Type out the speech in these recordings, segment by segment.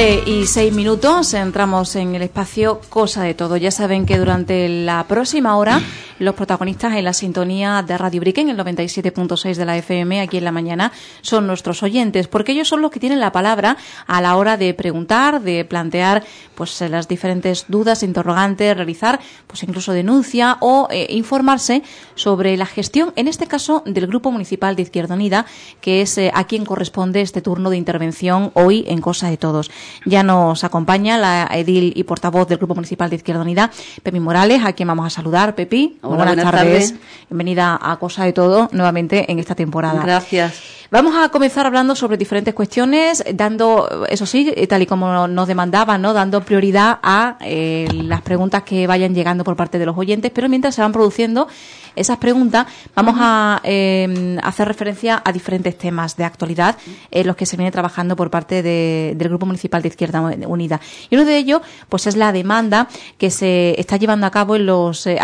11 y 6 minutos entramos en el espacio Cosa de Todo. Ya saben que durante la próxima hora los protagonistas en la sintonía de Radio Bricken, el 97.6 de la FM, aquí en la mañana, son nuestros oyentes, porque ellos son los que tienen la palabra a la hora de preguntar, de plantear pues las diferentes dudas, interrogantes, realizar pues incluso denuncia o eh, informarse sobre la gestión, en este caso, del Grupo Municipal de Izquierda Unida, que es eh, a quien corresponde este turno de intervención hoy en Cosa de Todos. Ya nos acompaña la edil y portavoz del Grupo Municipal de Izquierda Unida, Pepi Morales, a quien vamos a saludar. Pepi, buenas, tardes. Bienvenida a Cosa de Todo nuevamente en esta temporada. Gracias. Vamos a comenzar hablando sobre diferentes cuestiones, dando, eso sí, tal y como nos demandaban, ¿no? dando prioridad a eh, las preguntas que vayan llegando por parte de los oyentes, pero mientras se van produciendo esas preguntas, vamos a eh, hacer referencia a diferentes temas de actualidad en los que se viene trabajando por parte del Grupo Municipal de Izquierda Unida. Y uno de ellos, pues, es la demanda que se está llevando a cabo en los eh,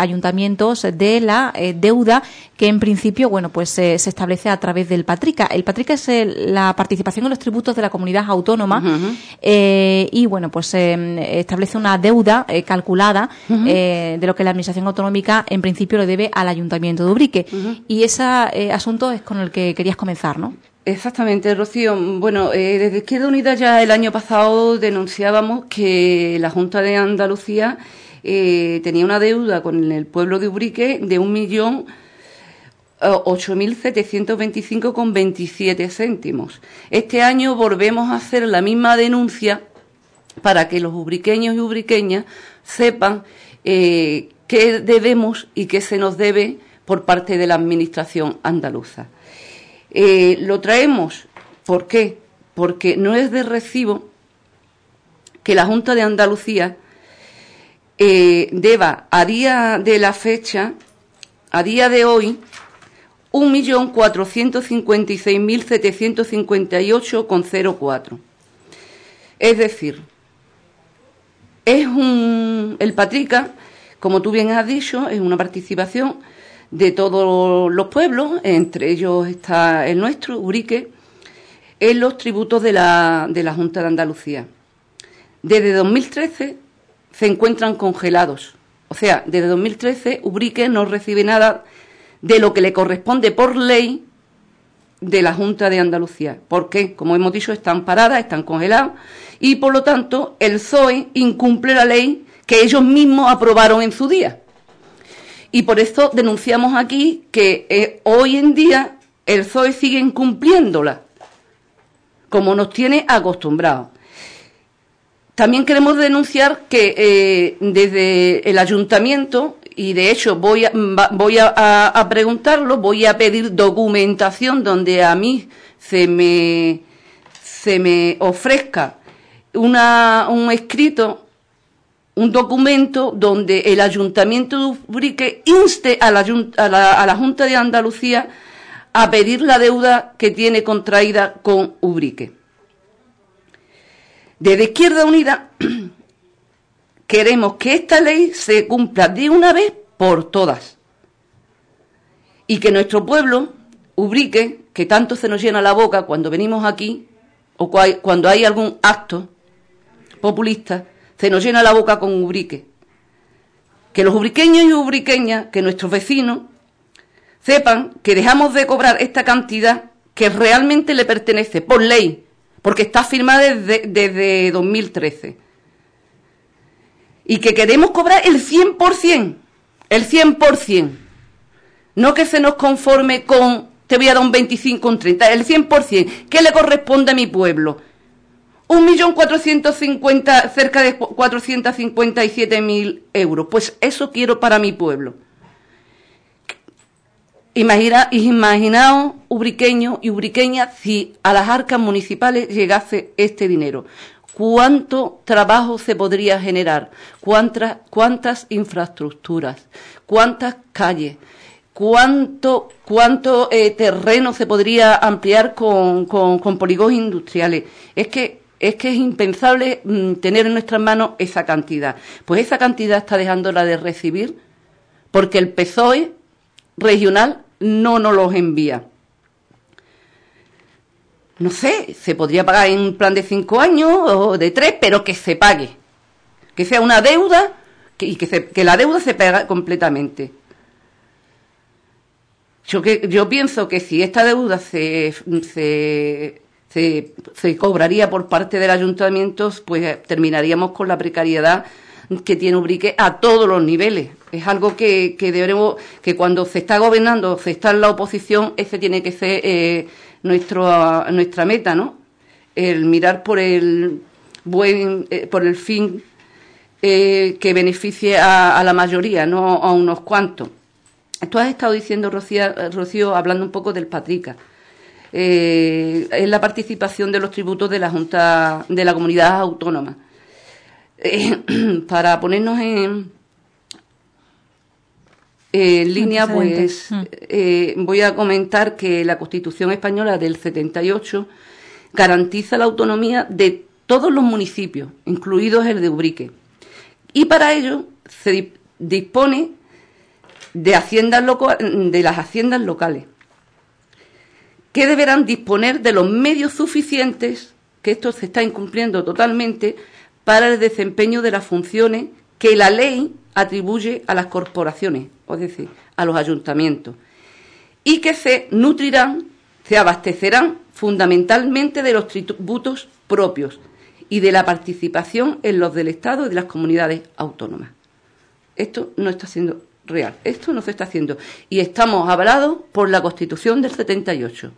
de la deuda que en principio, bueno, pues se establece a través del Patrica. El Patrica es la participación en los tributos de la comunidad autónoma eh, y, bueno, pues eh, establece una deuda eh, calculada de lo que la Administración Autonómica en principio le debe al Ayuntamiento de Ubrique. Y ese asunto es con el que querías comenzar, ¿no? Exactamente, Rocío. Bueno, desde Izquierda Unida ya el año pasado denunciábamos que la Junta de Andalucía tenía una deuda con el pueblo de Ubrique de un millón 8.725,27 eh, céntimos. Este año volvemos a hacer la misma denuncia para que los ubriqueños y ubriqueñas sepan eh, qué debemos y qué se nos debe por parte de la Administración andaluza. Eh, lo traemos, ¿por qué? Porque no es de recibo que la Junta de Andalucía deba, a día de la fecha, a día de hoy, 1.456.758,04. Es decir, es un, el Patrica, como tú bien has dicho, es una participación de todos los pueblos, entre ellos está el nuestro, Urique, en los tributos de la, de la Junta de Andalucía. Desde 2013 se encuentran congelados. O sea, desde 2013 Ubrique no recibe nada de lo que le corresponde por ley de la Junta de Andalucía. Porque, como hemos dicho, están paradas, están congeladas y, por lo tanto, el PSOE incumple la ley que ellos mismos aprobaron en su día. Y por esto denunciamos aquí que eh, hoy en día el PSOE sigue incumpliéndola, como nos tiene acostumbrados. También queremos denunciar que eh, desde el ayuntamiento y de hecho voy a, voy a, preguntarlo, voy a pedir documentación donde a mí se me, se me ofrezca una, un escrito, un documento donde el Ayuntamiento de Ubrique inste a a, la, a la Junta de Andalucía a pedir la deuda que tiene contraída con Ubrique. Desde Izquierda Unida queremos que esta ley se cumpla de una vez por todas. Y que nuestro pueblo, Ubrique, que tanto se nos llena la boca cuando venimos aquí, o cuando hay algún acto populista, se nos llena la boca con Ubrique. Que los ubriqueños y ubriqueñas, que nuestros vecinos, sepan que dejamos de cobrar esta cantidad que realmente le pertenece por ley, porque está firmada desde, desde 2013 y que queremos cobrar el 100%, el 100%. No que se nos conforme con, te voy a dar un 25, un 30, el 100%. ¿Qué le corresponde a mi pueblo? Un millón cuatrocientos cerca de 457 mil euros. Pues eso quiero para mi pueblo. Imagina, imaginaos, ubriqueños y ubriqueñas, si a las arcas municipales llegase este dinero cuánto trabajo se podría generar, cuántas, cuántas infraestructuras, cuántas calles, cuánto, cuánto eh, terreno se podría ampliar con, con, polígonos industriales. Es que es que es impensable mm, tener en nuestras manos esa cantidad. Pues esa cantidad está dejándola de recibir porque el PSOE regional no nos los envía. no sé, se podría pagar en un plan de cinco años o de tres, pero que se pague. Que sea una deuda y que, que la deuda se pague completamente. Yo, que, yo pienso que si esta deuda se, se, se, cobraría por parte del ayuntamiento, pues terminaríamos con la precariedad que tiene Ubrique a todos los niveles. Es algo que, que debemos, que cuando se está gobernando, se está en la oposición, ese tiene que ser eh, nuestro, nuestra meta, ¿no? El mirar por el buen, eh, por el fin eh, que beneficie a, la mayoría, no a unos cuantos. Tú has estado diciendo, Rocío, hablando un poco del Patrica. Eh, es la participación de los tributos de la Junta de la Comunidad Autónoma. para ponernos en, en línea, pues mm. eh, voy a comentar que la Constitución española del 78 garantiza la autonomía de todos los municipios, incluidos el de Ubrique. Y para ello se dispone de, haciendas de las haciendas locales, que deberán disponer de los medios suficientes, que esto se está incumpliendo totalmente, para el desempeño de las funciones que la ley atribuye a las corporaciones, es decir, a los ayuntamientos, y que se nutrirán, se abastecerán fundamentalmente de los tributos propios y de la participación en los del Estado y de las comunidades autónomas. Esto no está siendo real, esto no se está haciendo. Y estamos avalados por la Constitución del 78.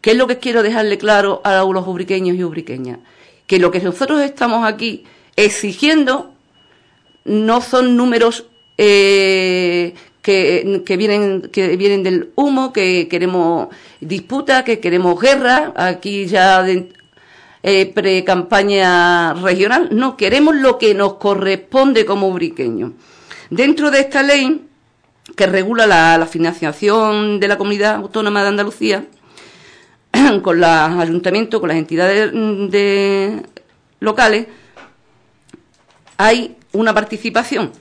¿Qué es lo que quiero dejarle claro a los ubriqueños y ubriqueñas? Que lo que nosotros estamos aquí exigiendo no son números eh, que, vienen, que vienen del humo, que queremos disputa, que queremos guerra, aquí ya de, eh, pre-campaña regional, no, queremos lo que nos corresponde como ubriqueños. Dentro de esta ley, que regula la, financiación de la comunidad autónoma de Andalucía, con los ayuntamientos, con las entidades de, locales, hay una participación.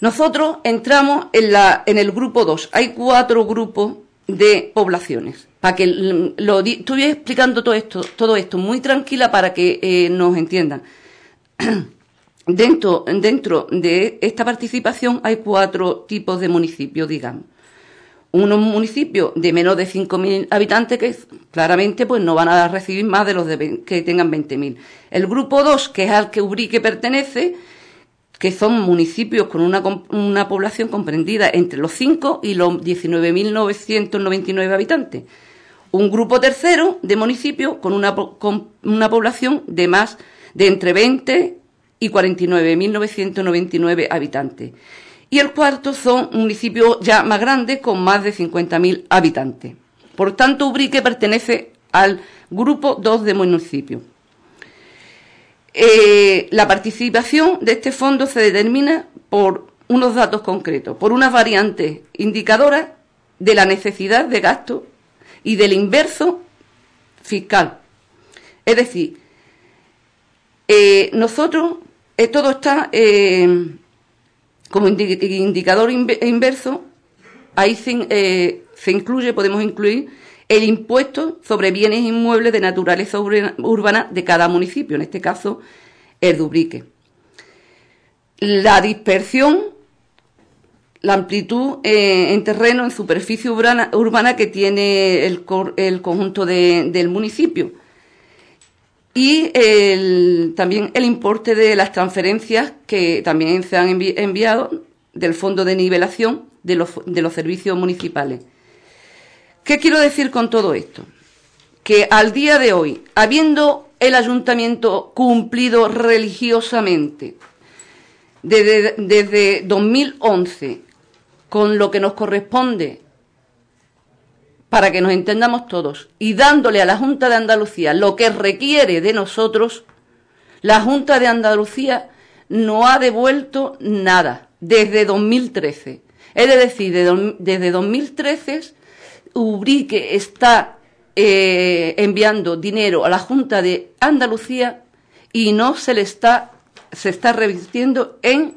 Nosotros entramos en, la, en el grupo 2. Hay cuatro grupos de poblaciones. Para que lo estuve explicando todo esto, todo esto muy tranquila para que eh, nos entiendan. dentro, dentro de esta participación hay cuatro tipos de municipios, digamos. Unos municipios de menos de 5.000 habitantes que claramente pues no van a recibir más de los que tengan 20.000. El grupo 2, que es al que Ubrique pertenece, que son municipios con una, una población comprendida entre los 5 y los 19.999 habitantes. Un grupo tercero de municipios con una, con una población de más de entre 20 y 49.999 habitantes. Y el cuarto son municipios ya más grandes con más de 50.000 habitantes. Por tanto, Ubrique pertenece al grupo 2 de municipios. Eh, la participación de este fondo se determina por unos datos concretos, por unas variantes indicadoras de la necesidad de gasto y del inverso fiscal. Es decir, eh, nosotros, eh, todo está como indicador inverso, ahí se, se incluye, podemos incluir el impuesto sobre bienes inmuebles de naturaleza urbana de cada municipio, en este caso el Dubrique. La dispersión, la amplitud eh, en terreno, en superficie urbana, que tiene el, conjunto del municipio. Y también el importe de las transferencias que también se han enviado del Fondo de Nivelación de los servicios municipales. ¿Qué quiero decir con todo esto? Que al día de hoy, habiendo el ayuntamiento cumplido religiosamente desde, 2011 con lo que nos corresponde para que nos entendamos todos, y dándole a la Junta de Andalucía lo que requiere de nosotros, la Junta de Andalucía no ha devuelto nada desde 2013. Es decir, desde 2013 Ubrique está eh, enviando dinero a la Junta de Andalucía y no se le está, se está revirtiendo en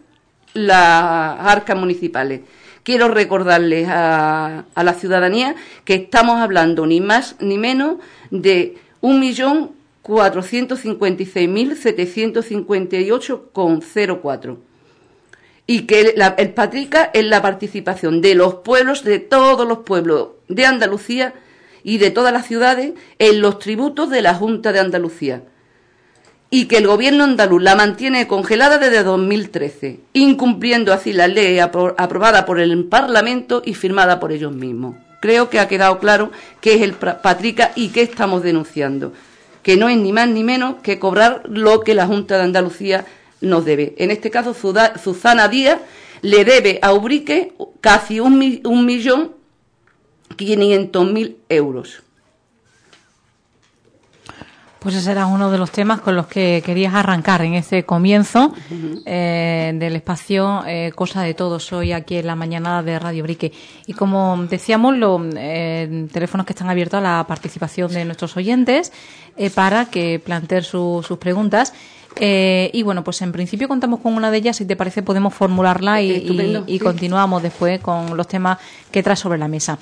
las arcas municipales. Quiero recordarles a, la ciudadanía que estamos hablando ni más ni menos de un millón 456.758,04. Y que el Patrica es la participación de los pueblos, de todos los pueblos de Andalucía y de todas las ciudades en los tributos de la Junta de Andalucía. Y que el gobierno andaluz la mantiene congelada desde 2013, incumpliendo así la ley aprobada por el Parlamento y firmada por ellos mismos. Creo que ha quedado claro qué es el Patrica y qué estamos denunciando que no es ni más ni menos que cobrar lo que la Junta de Andalucía nos debe. En este caso, Susana Díaz le debe a Ubrique casi un, millón quinientos mil euros. Pues ese era uno de los temas con los que querías arrancar en ese comienzo eh, del espacio eh, Cosa de Todos hoy aquí en la mañana de Radio Brique. Y como decíamos, los eh, teléfonos que están abiertos a la participación de nuestros oyentes para que planteen sus preguntas. y bueno, pues en principio contamos con una de ellas. Si te parece, podemos formularla y, continuamos después con los temas que trae sobre la mesa.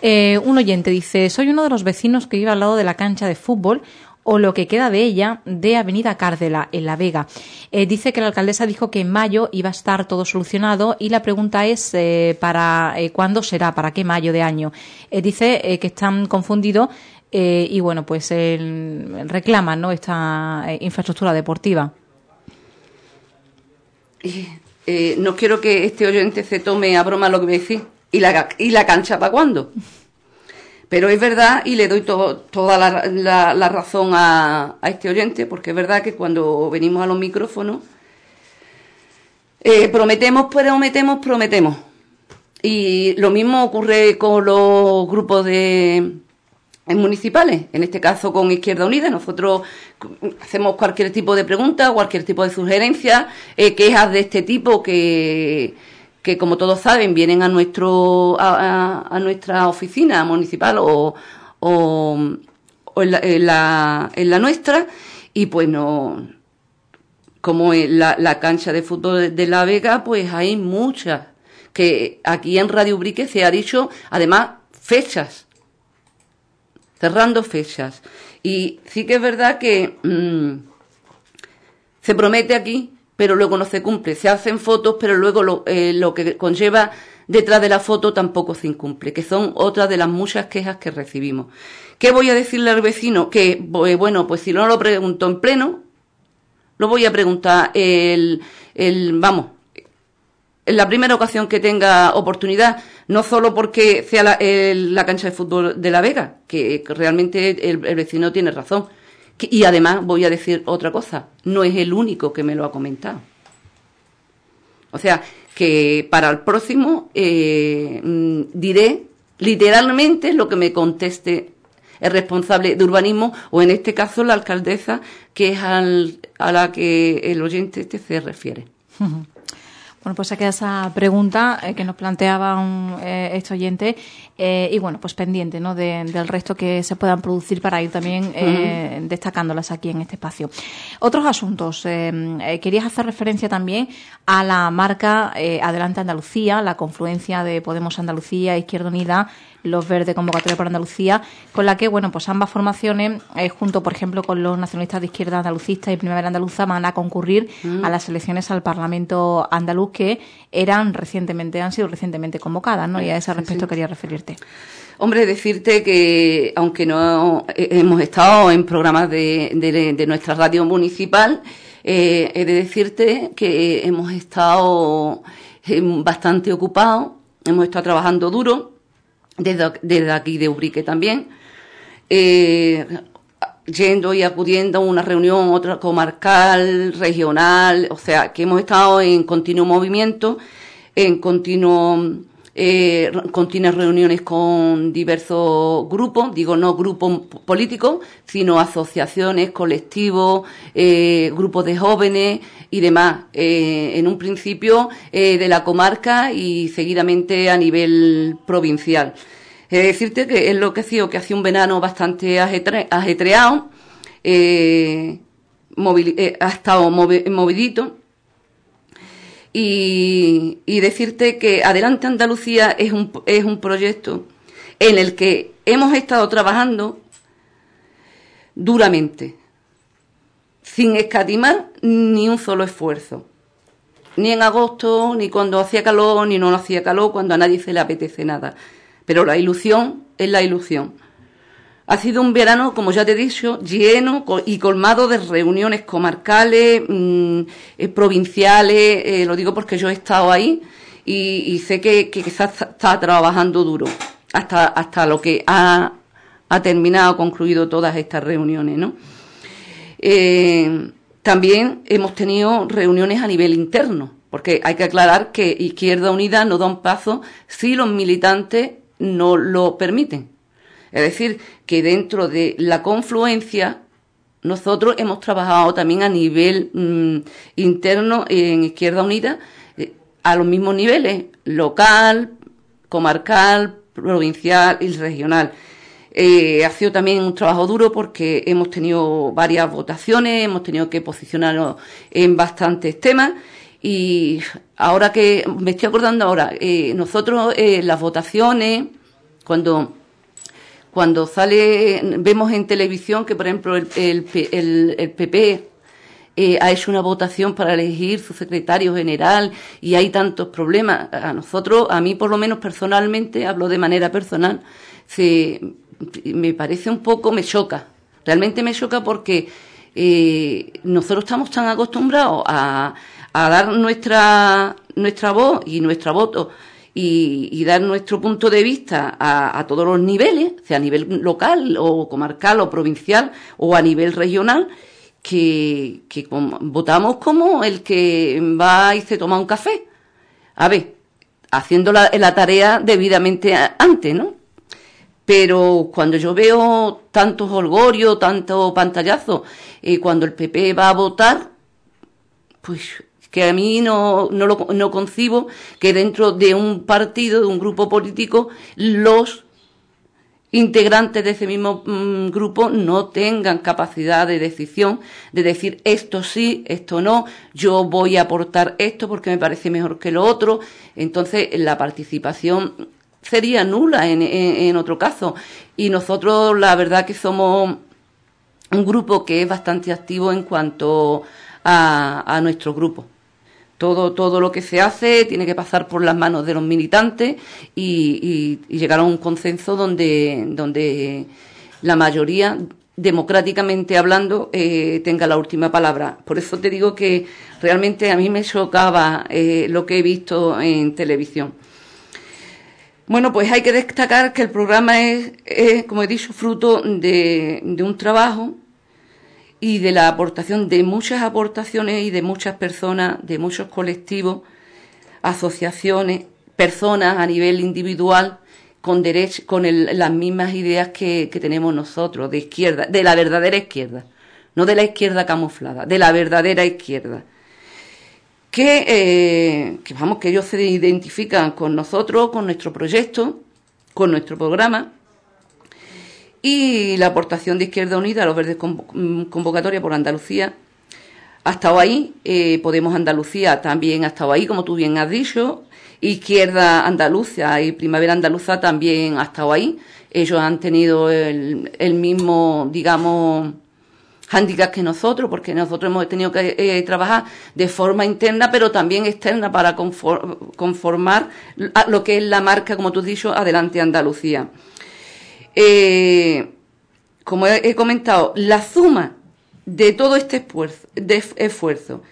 un oyente dice: Soy uno de los vecinos que vive al lado de la cancha de fútbol o lo que queda de ella de Avenida Cárdela, en La Vega. Eh, dice que la alcaldesa dijo que en mayo iba a estar todo solucionado y la pregunta es eh, para eh, cuándo será, para qué mayo de año. dice que están confundidos y bueno, pues reclaman ¿no? esta infraestructura deportiva. no quiero que este oyente se tome a broma lo que me decís. ¿Y la, y la cancha para cuándo? Pero es verdad, y le doy toda la, razón a, este oyente, porque es verdad que cuando venimos a los micrófonos, eh, prometemos, prometemos, prometemos. Y lo mismo ocurre con los grupos de municipales, en este caso con Izquierda Unida. Nosotros hacemos cualquier tipo de pregunta, cualquier tipo de sugerencia, eh, quejas de este tipo que que como todos saben vienen a nuestro a, nuestra oficina municipal o, o, en, la, en, la, nuestra y pues no como en la, la cancha de fútbol de La Vega pues hay muchas que aquí en Radio Brique se ha dicho además fechas cerrando fechas. Y sí que es verdad que mm, se promete aquí pero luego no se cumple. Se hacen fotos, pero luego lo, eh, lo que conlleva detrás de la foto tampoco se incumple, que son otras de las muchas quejas que recibimos. ¿Qué voy a decirle al vecino? Que, eh, bueno, pues si no lo pregunto en pleno, lo voy a preguntar el, el vamos, en la primera ocasión que tenga oportunidad, no solo porque sea la, la cancha de fútbol de La Vega, que, realmente el vecino tiene razón, y además voy a decir otra cosa, no es el único que me lo ha comentado. O sea, que para el próximo eh, mm, diré literalmente lo que me conteste el responsable de urbanismo o en este caso la alcaldesa, que es a la que el oyente este se refiere. Bueno, pues se queda esa pregunta eh, que nos planteaba un, eh, este oyente eh, y bueno, pues pendiente ¿no? del resto que se puedan producir para ir también destacándolas aquí en este espacio. Otros asuntos. querías hacer referencia también a la marca Adelante Andalucía, la confluencia de Podemos Andalucía, Izquierda Unida los Verdes Convocatoria por Andalucía, con la que, bueno, pues ambas formaciones, eh, junto, por ejemplo, con los nacionalistas de izquierda andalucistas y Primavera Andaluza, van a concurrir mm. a las elecciones al Parlamento andaluz que eran recientemente, han sido recientemente convocadas, ¿no? Y a ese respecto quería referirte. Hombre, decirte que, aunque no eh, hemos estado en programas de, nuestra radio municipal, eh, he de decirte que hemos estado bastante ocupados, hemos estado trabajando duro desde, aquí de Ubrique también, eh, yendo y acudiendo a una reunión, otra comarcal, regional, o sea, que hemos estado en continuo movimiento, en continuo eh, continuas reuniones con diversos grupos, digo no grupos políticos, sino asociaciones, colectivos, eh, grupos de jóvenes y demás, eh, en un principio eh, de la comarca y seguidamente a nivel provincial. He de decirte que es lo que ha sido que hace un verano bastante ajetreado, ha estado movidito y, decirte que Adelante Andalucía es un, es un proyecto en el que hemos estado trabajando duramente, sin escatimar ni un solo esfuerzo. Ni en agosto, ni cuando hacía calor, ni no hacía calor, cuando a nadie se le apetece nada. Pero la ilusión es la ilusión. Ha sido un verano, como ya te he dicho, lleno y colmado de reuniones comarcales, mm, eh, provinciales, eh, lo digo porque yo he estado ahí y, sé que, quizás está trabajando duro hasta, hasta lo que ha, ha terminado, concluido todas estas reuniones, ¿no? Eh, también hemos tenido reuniones a nivel interno, porque hay que aclarar que Izquierda Unida no da un paso si los militantes no lo permiten. Es decir, que dentro de la confluencia nosotros hemos trabajado también a nivel mm, interno en Izquierda Unida eh, a los mismos niveles, local, comarcal, provincial y regional. Eh, ha sido también un trabajo duro porque hemos tenido varias votaciones, hemos tenido que posicionarnos en bastantes temas y ahora que me estoy acordando ahora, eh, nosotros eh, las votaciones, cuando cuando sale, vemos en televisión que, por ejemplo, el, PP eh, ha hecho una votación para elegir su secretario general y hay tantos problemas. A nosotros, a mí por lo menos personalmente, hablo de manera personal, se, me parece un poco, me choca. Realmente me choca porque eh, nosotros estamos tan acostumbrados a, a dar nuestra, nuestra voz y nuestra voto y, dar nuestro punto de vista a, todos los niveles, sea a nivel local o comarcal o provincial o a nivel regional, que, que votamos como el que va y se toma un café. A ver, haciendo la, tarea debidamente antes, ¿no? Pero cuando yo veo tantos holgorios, tanto pantallazo, y cuando el PP va a votar, pues que a mí no, no, lo, no concibo que dentro de un partido, de un grupo político, los integrantes de ese mismo mm, grupo no tengan capacidad de decisión, de decir esto sí, esto no, yo voy a aportar esto porque me parece mejor que lo otro. Entonces, la participación sería nula en, en, otro caso. Y nosotros, la verdad que somos un grupo que es bastante activo en cuanto a, a nuestro grupo. Todo, todo lo que se hace tiene que pasar por las manos de los militantes y, llegar a un consenso donde, donde la mayoría, democráticamente hablando, eh, tenga la última palabra. Por eso te digo que realmente a mí me chocaba eh, lo que he visto en televisión. Bueno, pues hay que destacar que el programa es, como he dicho, fruto de, un trabajo y de la aportación de muchas aportaciones y de muchas personas, de muchos colectivos, asociaciones, personas a nivel individual con con las mismas ideas que, tenemos nosotros, de izquierda, de la verdadera izquierda, no de la izquierda camuflada, de la verdadera izquierda que, eh, que, vamos, que ellos se identifican con nosotros, con nuestro proyecto, con nuestro programa. Y la aportación de Izquierda Unida a los Verdes mm, Convocatoria por Andalucía ha estado ahí. Eh, Podemos Andalucía también ha estado ahí, como tú bien has dicho. Izquierda Andalucía y Primavera Andaluza también ha estado ahí. Ellos han tenido el, el mismo, digamos, handicap que nosotros, porque nosotros hemos tenido que eh, trabajar de forma interna, pero también externa para conformar lo que es la marca, como tú has dicho, Adelante Andalucía. Eh, como he, comentado, la suma de todo este esfuerzo,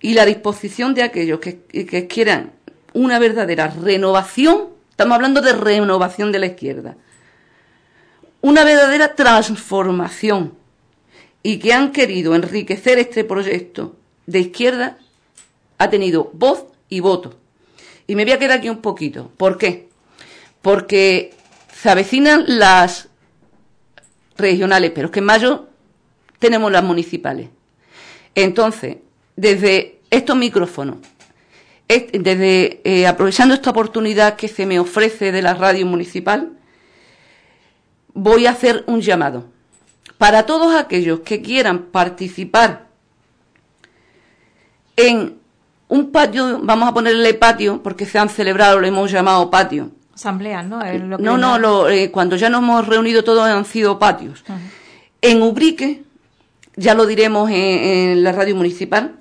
y la disposición de aquellos que, que quieran una verdadera renovación, estamos hablando de renovación de la izquierda, una verdadera transformación y que han querido enriquecer este proyecto de izquierda ha tenido voz y voto. Y me voy a quedar aquí un poquito. ¿Por qué? Porque se avecinan las regionales, pero es que en mayo tenemos las municipales. Entonces, desde estos micrófonos, desde eh, aprovechando esta oportunidad que se me ofrece de la radio municipal, voy a hacer un llamado para todos aquellos que quieran participar en un patio, vamos a ponerle patio, porque se han celebrado, lo hemos llamado patio. Asambleas, ¿no? no, no, eh, cuando ya nos hemos reunido todos han sido patios. En Ubrique, ya lo diremos en, la radio municipal,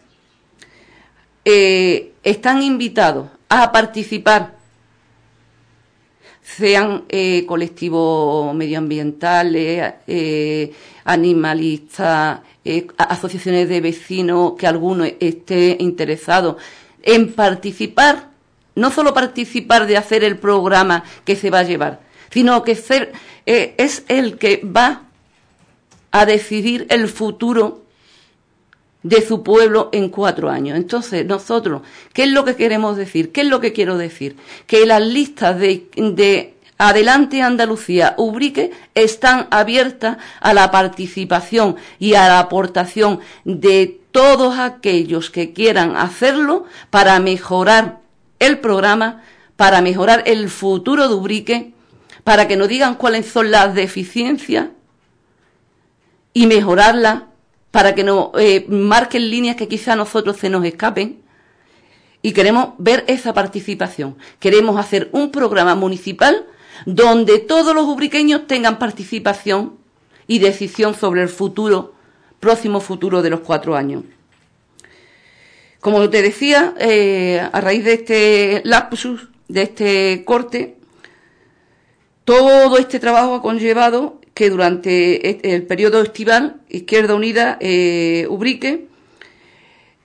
eh, están invitados a participar, sean eh, colectivos medioambientales, animalistas, asociaciones de vecinos, que alguno esté interesado en participar no solo participar de hacer el programa que se va a llevar, sino que ser, eh, es el que va a decidir el futuro de su pueblo en cuatro años. Entonces, nosotros, ¿qué es lo que queremos decir? ¿Qué es lo que quiero decir? Que las listas de, de Adelante Andalucía, Ubrique, están abiertas a la participación y a la aportación de todos aquellos que quieran hacerlo para mejorar el programa para mejorar el futuro de Ubrique, para que nos digan cuáles son las deficiencias y mejorarlas, para que nos eh, marquen líneas que quizá a nosotros se nos escapen. Y queremos ver esa participación. Queremos hacer un programa municipal donde todos los ubriqueños tengan participación y decisión sobre el futuro, próximo futuro de los cuatro años. Como te decía, eh, a raíz de este lapsus, de este corte, todo este trabajo ha conllevado que durante el periodo estival, Izquierda Unida, eh, Ubrique,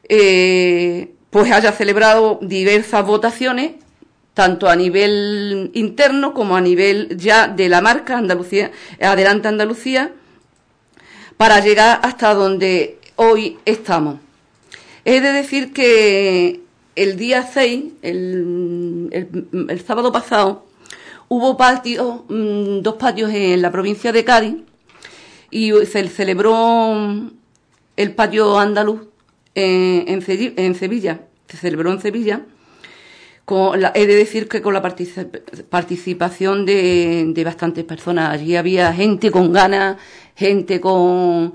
eh, pues haya celebrado diversas votaciones, tanto a nivel interno como a nivel ya de la marca Andalucía, Adelante Andalucía, para llegar hasta donde hoy estamos. He de decir que el día 6, el, sábado pasado, hubo patios, mm, dos patios en la provincia de Cádiz y se celebró el patio andaluz en, Sevilla. Se celebró en Sevilla. he de decir que con la participación de, bastantes personas. Allí había gente con ganas, gente con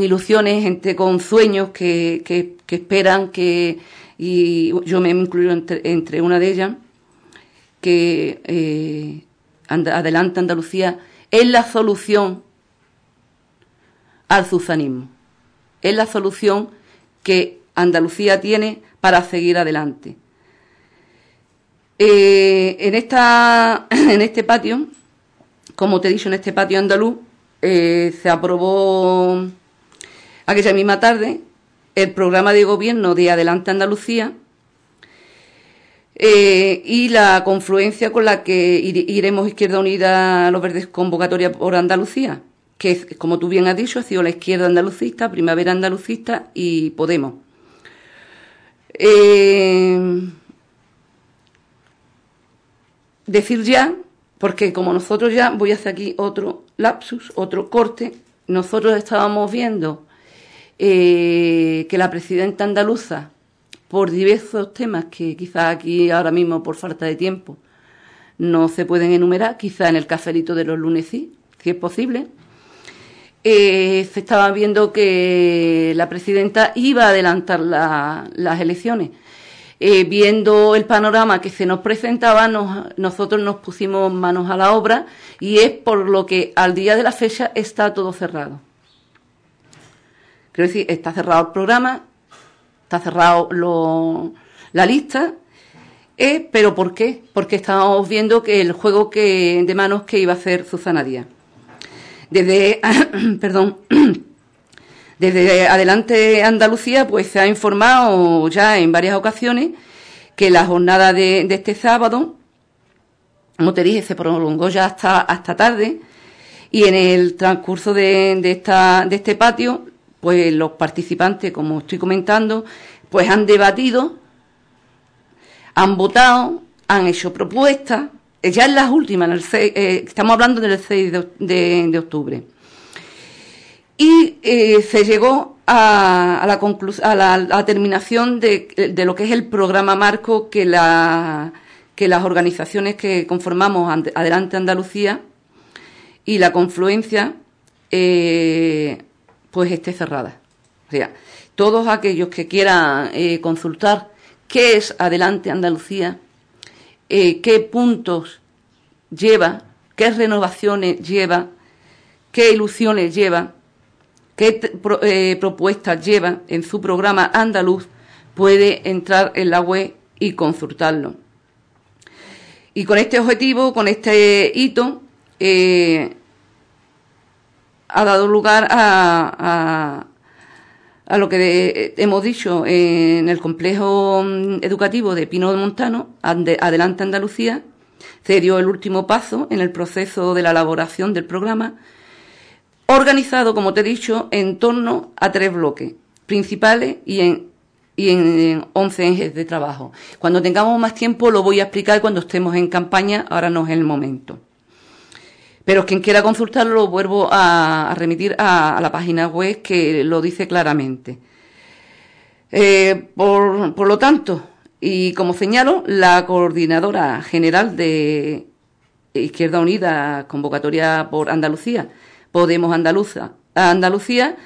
ilusiones, gente con sueños que, esperan que, y yo me incluyo entre, una de ellas, que eh, Adelante Andalucía es la solución al susanismo, es la solución que Andalucía tiene para seguir adelante. Eh, en, esta, en este patio, como te he dicho, en este patio andaluz, eh, se aprobó Aquella misma tarde, el programa de gobierno de Adelante Andalucía eh, y la confluencia con la que iremos Izquierda Unida a los Verdes Convocatoria por Andalucía, que, como tú bien has dicho, ha sido la izquierda andalucista, Primavera Andalucista y Podemos. Eh, decir ya, porque como nosotros ya, voy a hacer aquí otro lapsus, otro corte, nosotros estábamos viendo eh, que la presidenta andaluza, por diversos temas que quizás aquí ahora mismo por falta de tiempo no se pueden enumerar, quizá en el cafelito de los lunes si es posible, eh, se estaba viendo que la presidenta iba a adelantar las elecciones. Eh, viendo el panorama que se nos presentaba, nosotros nos pusimos manos a la obra y es por lo que al día de la fecha está todo cerrado. Quiero decir, está cerrado el programa, está cerrado la lista, eh, pero ¿por qué? Porque estábamos viendo que el juego que, de manos que iba a hacer Susana Díaz. Desde, perdón, desde Adelante Andalucía, pues se ha informado ya en varias ocasiones que la jornada de, este sábado, como te dije, se prolongó ya hasta, hasta tarde y en el transcurso de, de, esta, de este patio pues los participantes, como estoy comentando, pues han debatido, han votado, han hecho propuestas, eh, ya en las últimas, eh, estamos hablando del 6 de, octubre. Y eh, se llegó a, la, a la, terminación de, lo que es el programa marco que, la, que las organizaciones que conformamos Adelante Andalucía y la confluencia pues esté cerrada. O sea, todos aquellos que quieran eh, consultar qué es Adelante Andalucía, eh, qué puntos lleva, qué renovaciones lleva, qué ilusiones lleva, qué eh, propuestas lleva en su programa andaluz, puede entrar en la web y consultarlo. Y con este objetivo, con este hito, ha dado lugar a, a, lo que hemos dicho en el complejo mm, educativo de Pino de Montano, Adelante Andalucía, se dio el último paso en el proceso de la elaboración del programa, organizado, como te he dicho, en torno a tres bloques principales y en, y en 11 ejes de trabajo. Cuando tengamos más tiempo lo voy a explicar cuando estemos en campaña, ahora no es el momento. Pero quien quiera consultarlo lo vuelvo a, remitir a, la página web que lo dice claramente. Eh, por, por lo tanto, y como señalo, la coordinadora general de Izquierda Unida, convocatoria por Andalucía, Podemos Andaluza, Andalucía,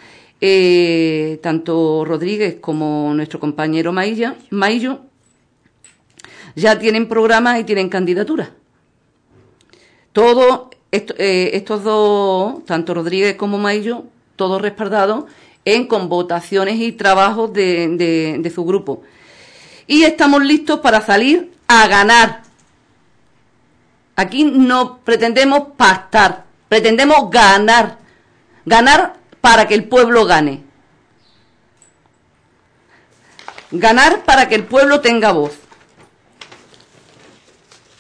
eh, tanto Rodríguez como nuestro compañero Maillo, Maillo ya tienen programas y tienen candidaturas. Todo eh, estos dos, tanto Rodríguez como Maillo, todos respaldados en con votaciones y trabajos de, su grupo. Y estamos listos para salir a ganar. Aquí no pretendemos pactar, pretendemos ganar. Ganar para que el pueblo gane. Ganar para que el pueblo tenga voz.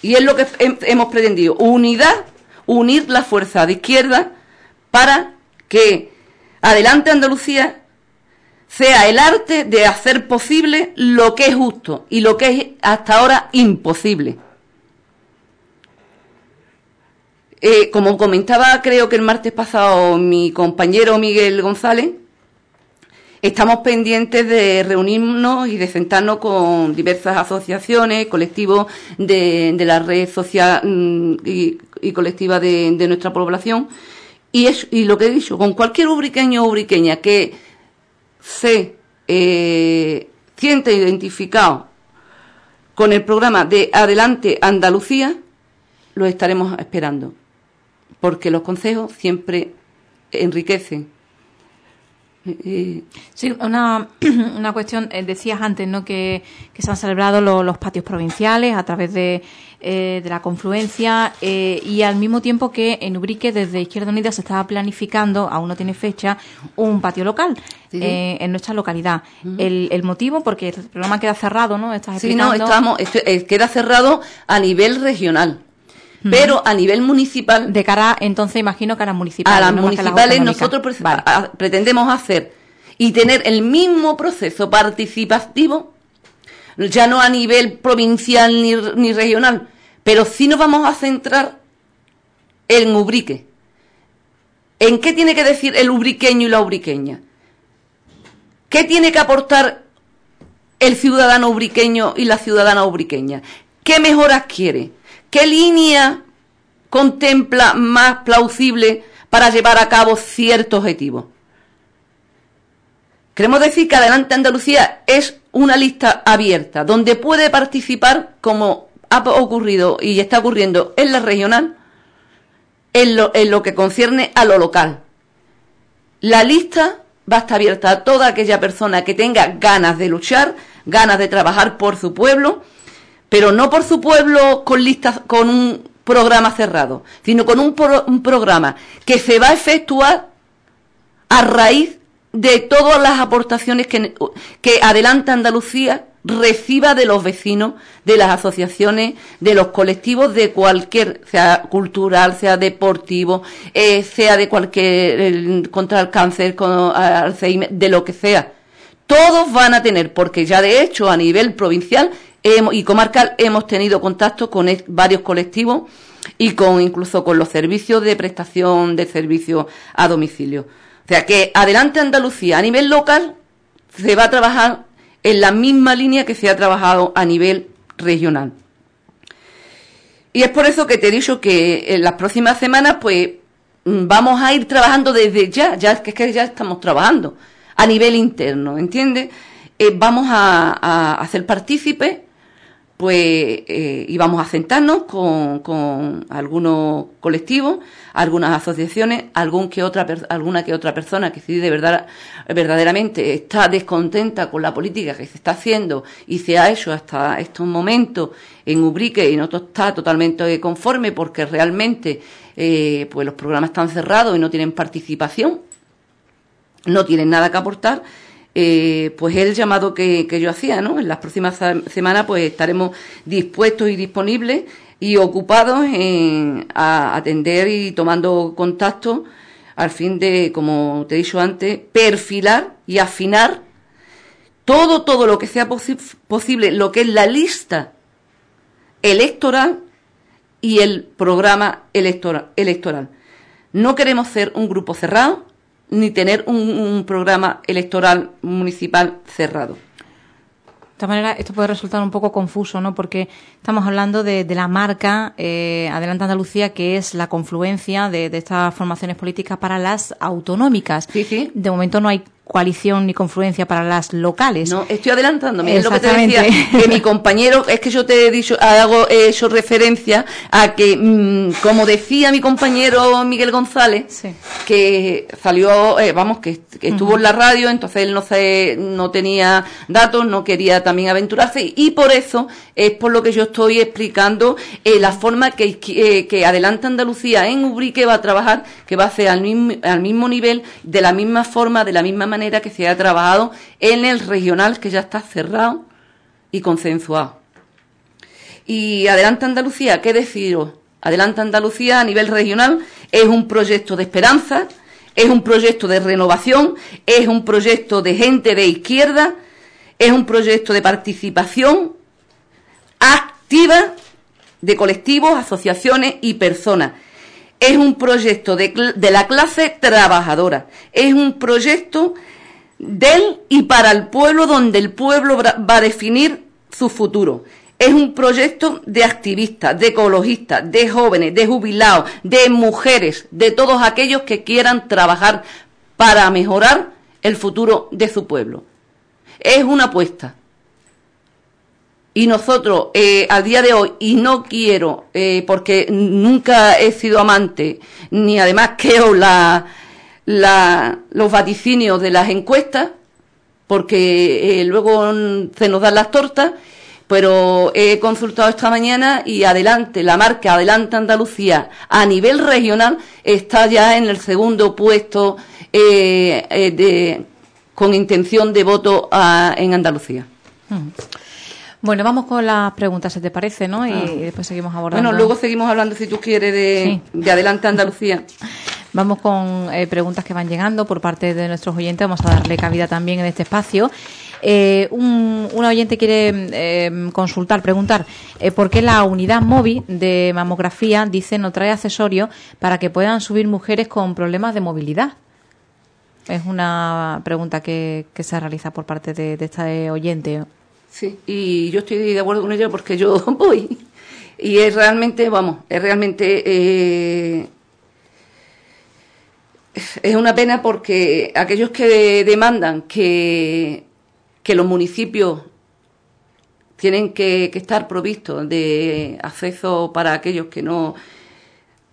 Y es lo que hemos pretendido. Unidad unir la fuerza de izquierda para que Adelante Andalucía sea el arte de hacer posible lo que es justo y lo que es hasta ahora imposible. Eh, como comentaba creo que el martes pasado mi compañero Miguel González, estamos pendientes de reunirnos y de sentarnos con diversas asociaciones, colectivos de, la red social mm, y, colectiva de, nuestra población. Y, es, y lo que he dicho, con cualquier ubriqueño o ubriqueña que se eh, siente identificado con el programa de Adelante Andalucía, lo estaremos esperando. Porque los consejos siempre enriquecen Sí, una, una cuestión, eh, decías antes, ¿no? Que, se han celebrado los patios provinciales a través de, eh, de la confluencia eh, y al mismo tiempo que en Ubrique desde Izquierda Unida se estaba planificando, aún no tiene fecha, un patio local en nuestra localidad. el, el, motivo, porque el programa queda cerrado, ¿no? Estás sí, no, estamos, queda cerrado a nivel regional. Pero a nivel municipal. De cara, entonces imagino que a las municipales. A las municipales nosotros pretendemos hacer y tener el mismo proceso participativo, ya no a nivel provincial ni, ni regional, pero sí nos vamos a centrar en Ubrique. ¿En qué tiene que decir el ubriqueño y la ubriqueña? ¿Qué tiene que aportar el ciudadano ubriqueño y la ciudadana ubriqueña? ¿Qué mejoras quiere? ¿Qué línea contempla más plausible para llevar a cabo cierto objetivo? Queremos decir que Adelante Andalucía es una lista abierta, donde puede participar, como ha ocurrido y está ocurriendo en la regional, en lo, en lo que concierne a lo local. La lista va a estar abierta a toda aquella persona que tenga ganas de luchar, ganas de trabajar por su pueblo, pero no por su pueblo con listas, con un programa cerrado, sino con un, programa que se va a efectuar a raíz de todas las aportaciones que, que Adelanta Andalucía reciba de los vecinos, de las asociaciones, de los colectivos de cualquier, sea cultural, sea deportivo, eh, sea de cualquier, contra el cáncer, con de lo que sea. Todos van a tener, porque ya de hecho a nivel provincial y comarcal hemos tenido contacto con varios colectivos y con incluso con los servicios de prestación de servicios a domicilio. O sea que adelante Andalucía a nivel local se va a trabajar en la misma línea que se ha trabajado a nivel regional. Y es por eso que te he dicho que en las próximas semanas pues mm, vamos a ir trabajando desde ya, ya es que ya estamos trabajando a nivel interno, ¿entiendes? eh, vamos a, hacer partícipes, pues eh, íbamos a sentarnos con, con, algunos colectivos, algunas asociaciones, algún que otra, alguna que otra persona que sí de verdad, verdaderamente está descontenta con la política que se está haciendo y se ha hecho hasta estos momentos en Ubrique y no está totalmente conforme porque realmente eh, pues los programas están cerrados y no tienen participación, no tienen nada que aportar eh, pues el llamado que, yo hacía, ¿no? En las próximas semanas pues estaremos dispuestos y disponibles y ocupados en a atender y tomando contacto al fin de, como te he dicho antes, perfilar y afinar todo, todo lo que sea posible, lo que es la lista electoral y el programa electoral. No queremos ser un grupo cerrado, ni tener un, programa electoral municipal cerrado. De esta manera, esto puede resultar un poco confuso, ¿no? Porque estamos hablando de, la marca eh, Adelante Andalucía, que es la confluencia de, de, estas formaciones políticas para las autonómicas. Sí, sí. De momento no hay coalición ni confluencia para las locales. No, estoy adelantándome. Es lo que te decía, que mi compañero, es que yo te he dicho, hago he hecho referencia a que, mm, como decía mi compañero Miguel González, que salió, eh, vamos, que, estuvo en la radio, entonces él no, se, no tenía datos, no quería también aventurarse, y por eso es por lo que yo estoy explicando eh, la forma que, eh, que Adelanta Andalucía en Ubrique va a trabajar, que va a ser al mismo, al mismo nivel, de la misma forma, de la misma manera que se ha trabajado en el regional que ya está cerrado y consensuado. Y Adelante Andalucía, ¿qué deciros? Adelante Andalucía a nivel regional es un proyecto de esperanza, es un proyecto de renovación, es un proyecto de gente de izquierda, es un proyecto de participación activa de colectivos, asociaciones y personas. Es un proyecto de, la clase trabajadora. Es un proyecto del y para el pueblo donde el pueblo va a definir su futuro. Es un proyecto de activistas, de ecologistas, de jóvenes, de jubilados, de mujeres, de todos aquellos que quieran trabajar para mejorar el futuro de su pueblo. Es una apuesta. Y nosotros, eh, a día de hoy, y no quiero, eh, porque nunca he sido amante, ni además creo los vaticinios de las encuestas, porque eh, luego se nos dan las tortas, pero he consultado esta mañana y adelante, la marca Adelante Andalucía a nivel regional está ya en el segundo puesto eh, con intención de voto en Andalucía. Mm. Bueno, vamos con las preguntas, ¿se te parece, no? Y, ah. después seguimos abordando. Bueno, luego seguimos hablando, si tú quieres, de, de Adelante Andalucía. Vamos con eh, preguntas que van llegando por parte de nuestros oyentes. Vamos a darle cabida también en este espacio. Eh, un, oyente quiere eh, consultar, preguntar, ¿por qué la unidad móvil de mamografía, dice, no trae accesorios para que puedan subir mujeres con problemas de movilidad? Es una pregunta que, se realiza por parte de, de este oyente. Sí, y yo estoy de acuerdo con ella porque yo voy. Y es realmente, vamos, es realmente es una pena porque aquellos que demandan que, que los municipios tienen que, estar provistos de acceso para aquellos que no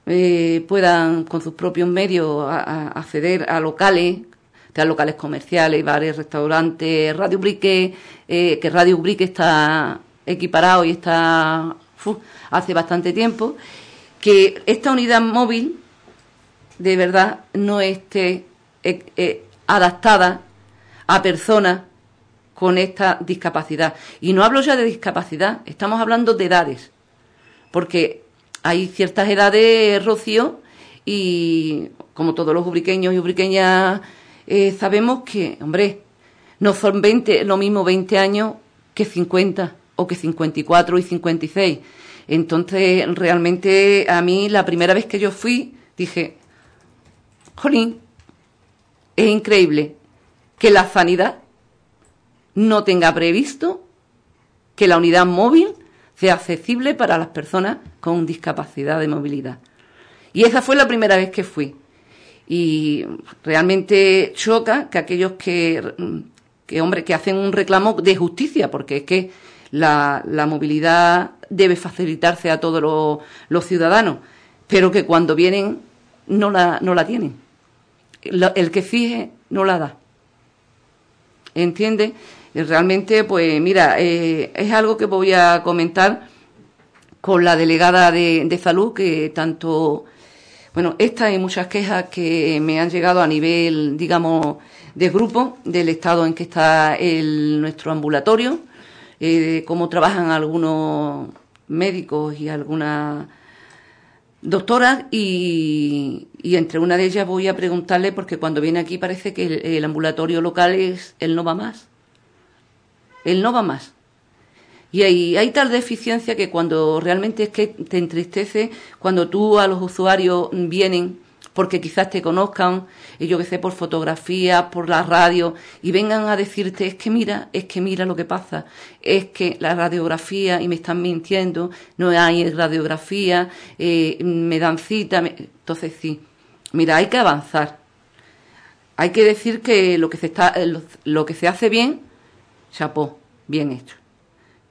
eh, puedan con sus propios medios acceder a locales, a locales comerciales, bares, restaurantes, Radio Brique, eh, que Radio Brique está equiparado y está hace bastante tiempo, que esta unidad móvil de verdad no esté eh, eh, adaptada a personas con esta discapacidad. Y no hablo ya de discapacidad, estamos hablando de edades, porque hay ciertas edades, Rocío, y como todos los ubriqueños y ubriqueñas eh, sabemos que, hombre, no son 20, lo mismo 20 años que 50 o que 54 y 56. Entonces, realmente a mí la primera vez que yo fui, dije, Jolín, es increíble que la sanidad no tenga previsto que la unidad móvil sea accesible para las personas con discapacidad de movilidad. Y esa fue la primera vez que fui. Y realmente choca que aquellos que que hombre, que hacen un reclamo de justicia, porque es que la, movilidad debe facilitarse a todos los, ciudadanos, pero que cuando vienen no la, no la tienen. El, que fije no la da. ¿Entiendes? Realmente, pues mira, eh, es algo que voy a comentar con la delegada de, de salud, que tanto, bueno, esta y muchas quejas que me han llegado a nivel, digamos, de grupo del estado en que está el, nuestro ambulatorio, eh, cómo trabajan algunos médicos y algunas doctoras y, entre una de ellas voy a preguntarle porque cuando viene aquí parece que el, ambulatorio local es el no va más. El no va más. Y hay, hay tal deficiencia que cuando realmente es que te entristece, cuando tú a los usuarios vienen porque quizás te conozcan, y yo que sé, por fotografías, por la radio, y vengan a decirte, es que mira, es que mira lo que pasa, es que la radiografía, y me están mintiendo, no hay radiografía, eh, me dan cita, entonces sí, mira, hay que avanzar. Hay que decir que lo que se, está, lo, que se hace bien, chapó, bien hecho.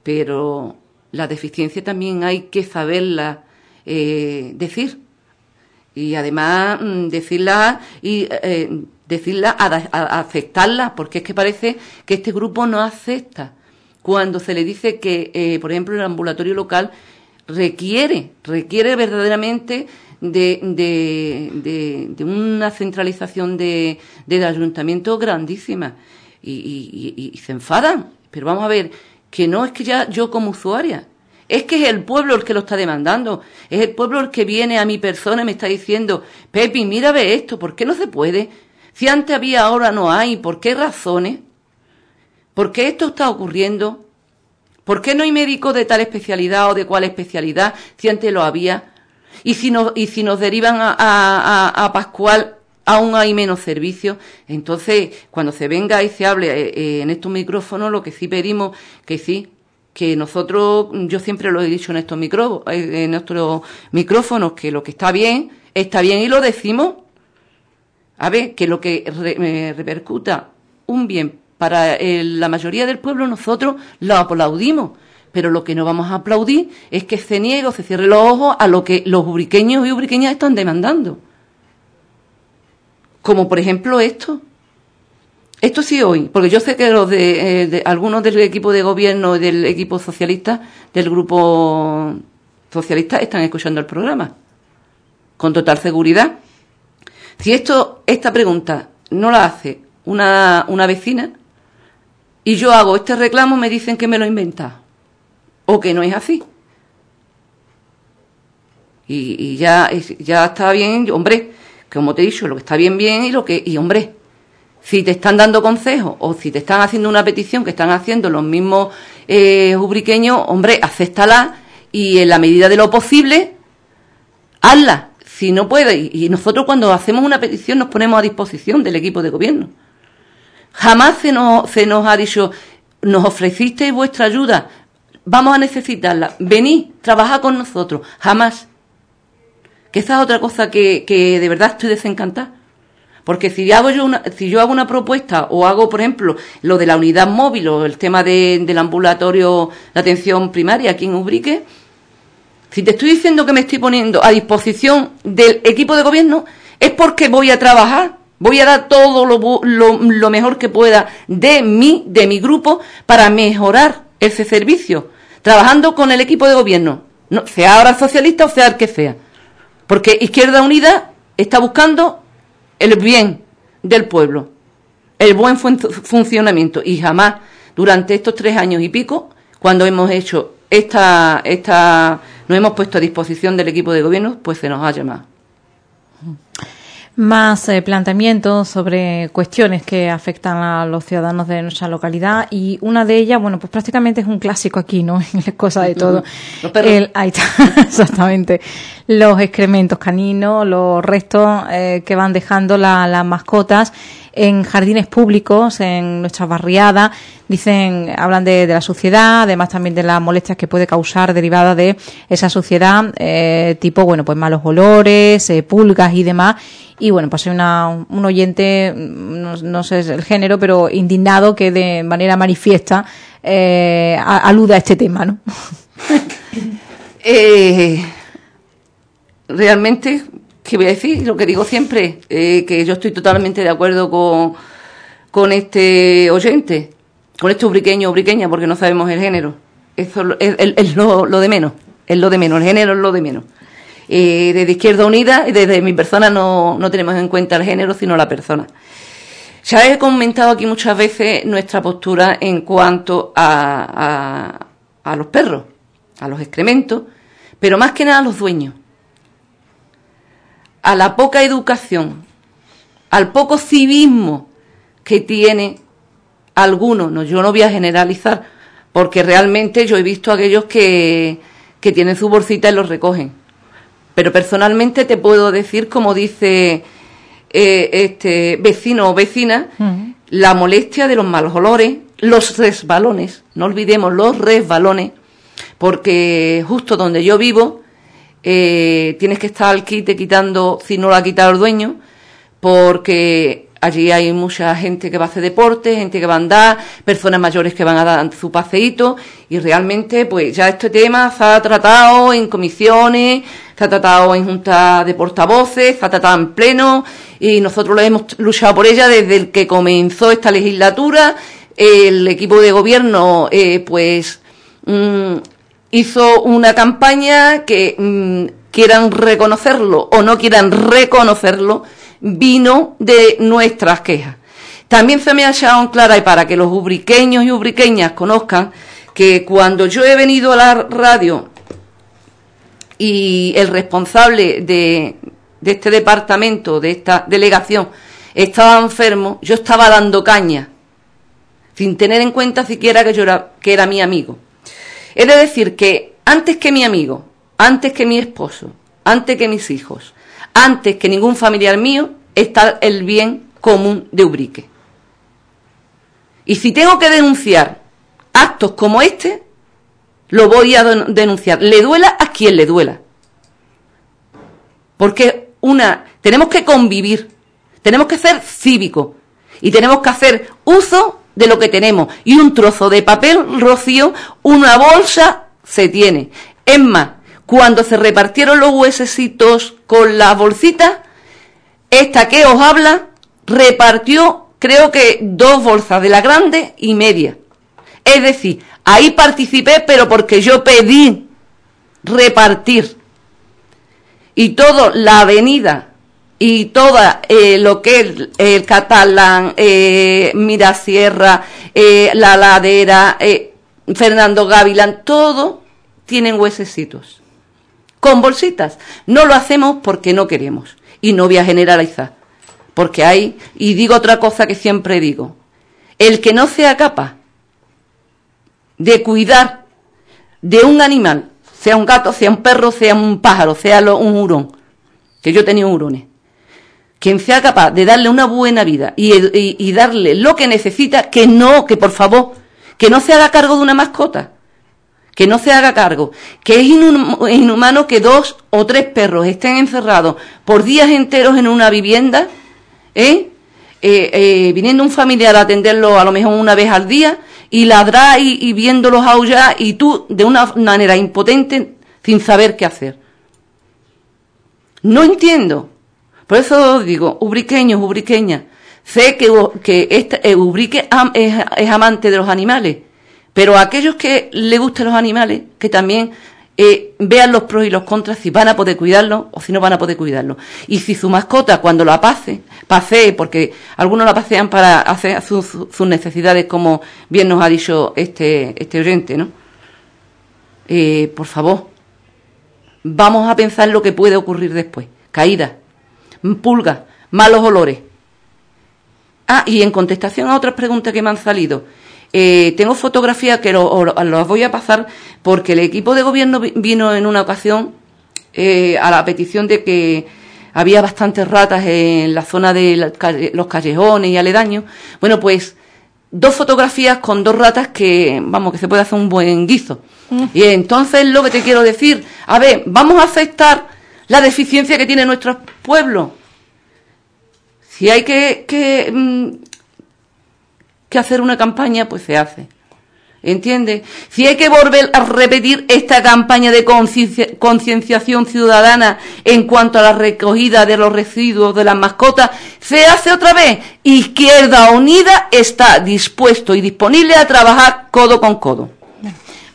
Pero la deficiencia también hay que saberla eh, decir. Y además mm, decirla y eh, decirla aceptarla porque es que parece que este grupo no acepta. Cuando se le dice que eh, por ejemplo el ambulatorio local requiere requiere verdaderamente de, de, de, una centralización de, del ayuntamiento grandísima. Y, y se enfadan. Pero vamos a ver que no es que ya yo como usuaria es que es el pueblo el que lo está demandando. Es el pueblo el que viene a mi persona y me está diciendo, Pepi, mira, ve esto, ¿por qué no se puede? Si antes había, ahora no hay, ¿por qué razones? ¿Por qué esto está ocurriendo? ¿Por qué no hay médicos de tal especialidad o de cual especialidad si antes lo había? Y si nos, y si nos derivan a, a, a Pascual, aún hay menos servicios. Entonces, cuando se venga y se hable eh, eh, en estos micrófonos, lo que sí pedimos, que sí, que nosotros, yo siempre lo he dicho en estos, micro, en nuestros micrófonos, que lo que está bien, está bien y lo decimos. A ver, que lo que repercuta un bien para la mayoría del pueblo, nosotros lo aplaudimos. Pero lo que no vamos a aplaudir es que se niegue o se cierre los ojos a lo que los ubriqueños y ubriqueñas están demandando. Como por ejemplo esto. Esto sí hoy, porque yo sé que los de, eh, algunos del equipo de gobierno y del equipo socialista, del grupo socialista, están escuchando el programa. Con total seguridad. Si esto, esta pregunta no la hace una, una vecina y yo hago este reclamo, me dicen que me lo inventa. O que no es así. Y, y ya, ya está bien, hombre, como te he dicho, lo que está bien, bien y lo que, y hombre, si te están dando consejos o si te están haciendo una petición que están haciendo los mismos eh, ubriqueños, hombre, acéptala y en la medida de lo posible, hazla. Si no puede, y nosotros cuando hacemos una petición nos ponemos a disposición del equipo de gobierno. Jamás se nos, se nos ha dicho, nos ofrecisteis vuestra ayuda, vamos a necesitarla, venid, trabajad con nosotros. Jamás. Esa es otra cosa que, de verdad estoy desencantada. Porque si hago yo una, si yo hago una propuesta o hago, por ejemplo, lo de la unidad móvil o el tema del ambulatorio de atención primaria aquí en Ubrique, si te estoy diciendo que me estoy poniendo a disposición del equipo de gobierno, es porque voy a trabajar, voy a dar todo lo, lo, mejor que pueda de mí, de mi grupo, para mejorar ese servicio, trabajando con el equipo de gobierno, no, sea ahora socialista o sea el que sea. Porque Izquierda Unida está buscando el bien del pueblo, el buen funcionamiento. Y jamás, durante estos tres años y pico, cuando hemos hecho esta, esta, nos hemos puesto a disposición del equipo de gobierno, pues se nos ha llamado más eh, planteamientos sobre cuestiones que afectan a los ciudadanos de nuestra localidad y una de ellas, bueno, pues prácticamente es un clásico aquí, ¿no? Es cosa de todo. El, ahí está, exactamente. Los excrementos caninos, los restos eh, que van dejando las mascotas en jardines públicos, en nuestras barriadas, dicen, hablan de, la suciedad, además también de las molestias que puede causar derivada de esa suciedad, eh, tipo, bueno, pues malos olores, eh, pulgas y demás. Y bueno, pues hay una, un oyente, no, sé el género, pero indignado que de manera manifiesta eh, a este tema, ¿no? eh, realmente, ¿qué voy a decir? Lo que digo siempre, eh, que yo estoy totalmente de acuerdo con, con este oyente, con este ubriqueño o ubriqueña, porque no sabemos el género. Eso es, lo, de menos, es lo de menos, el género es lo de menos. Eh, desde Izquierda Unida y desde mi persona no, no tenemos en cuenta el género, sino la persona. Ya he comentado aquí muchas veces nuestra postura en cuanto a, a, a los perros, a los excrementos, pero más que nada a los dueños a la poca educación, al poco civismo que tiene algunos, no, yo no voy a generalizar, porque realmente yo he visto a aquellos que, que tienen su bolsita y los recogen. Pero personalmente te puedo decir, como dice eh, este vecino o vecina, la molestia de los malos olores, los resbalones, no olvidemos los resbalones, porque justo donde yo vivo, eh, tienes que estar al quite quitando, si no lo ha quitado el dueño, porque allí hay mucha gente que va a hacer deporte, gente que va a andar, personas mayores que van a dar su paseíto, y realmente, pues ya este tema se ha tratado en comisiones, se ha tratado en juntas de portavoces, se ha tratado en pleno, y nosotros lo hemos luchado por ella desde el que comenzó esta legislatura. El equipo de gobierno, eh, pues, mm, hizo una campaña que mm, quieran reconocerlo o no quieran reconocerlo, vino de nuestras quejas. También se me ha echado en clara, y para que los ubriqueños y ubriqueñas conozcan, que cuando yo he venido a la radio y el responsable de, de este departamento, de esta delegación, estaba enfermo, yo estaba dando caña, sin tener en cuenta siquiera que yo era, que era mi amigo. Es de decir que antes que mi amigo, antes que mi esposo, antes que mis hijos, antes que ningún familiar mío, está el bien común de Ubrique. Y si tengo que denunciar actos como este, lo voy a denunciar. Le duela a quien le duela. Porque una, tenemos que convivir, tenemos que ser cívicos y tenemos que hacer uso de lo que tenemos. Y un trozo de papel rocío, una bolsa, se tiene. Es más, cuando se repartieron los huesecitos con las bolsitas, esta que os habla repartió, creo que dos bolsas de la grande y media. Es decir, ahí participé, pero porque yo pedí repartir. Y todo la avenida y toda eh, lo que es el catalán, eh, Mirasierra, eh, la ladera, eh, Fernando Gavilán, todo tienen huesecitos. Con bolsitas. No lo hacemos porque no queremos. Y no voy a generalizar. Porque hay, y digo otra cosa que siempre digo, el que no sea capaz de cuidar de un animal, sea un gato, sea un perro, sea un pájaro, sea un hurón, que yo tenía hurones, quien sea capaz de darle una buena vida y, darle lo que necesita, que no, que por favor, que no se haga cargo de una mascota, que no se haga cargo, que es inhumano que dos o tres perros estén encerrados por días enteros en una vivienda, ¿eh? Eh, eh, viniendo un familiar a atenderlo a lo mejor una vez al día y ladrar y, y viéndolos aullar y tú de una manera impotente sin saber qué hacer. No entiendo por eso digo, ubriqueños, ubriqueñas, sé que, que este, eh, Ubrique es, amante de los animales, pero a aquellos que le gusten los animales, que también eh, vean los pros y los contras, si van a poder cuidarlo o si no van a poder cuidarlo. Y si su mascota, cuando la pase, pasee, porque algunos la pasean para hacer sus necesidades, como bien nos ha dicho este, este oyente, ¿no? Eh, por favor, vamos a pensar lo que puede ocurrir después. Caída, pulgas, malos olores. Ah, y en contestación a otras preguntas que me han salido, eh, tengo fotografías que las voy a pasar porque el equipo de gobierno vino en una ocasión eh, a la petición de que había bastantes ratas en la zona de los callejones y aledaños. Bueno, pues dos fotografías con dos ratas que, vamos, que se puede hacer un buen guiso. Mm. Y entonces lo que te quiero decir, a ver, vamos a aceptar la deficiencia que tiene nuestro pueblo. Si hay que, que, mm, que hacer una campaña, pues se hace. ¿Entiendes? Si hay que volver a repetir esta campaña de concienciación ciudadana en cuanto a la recogida de los residuos de las mascotas, se hace otra vez. Izquierda Unida está dispuesto y disponible a trabajar codo con codo.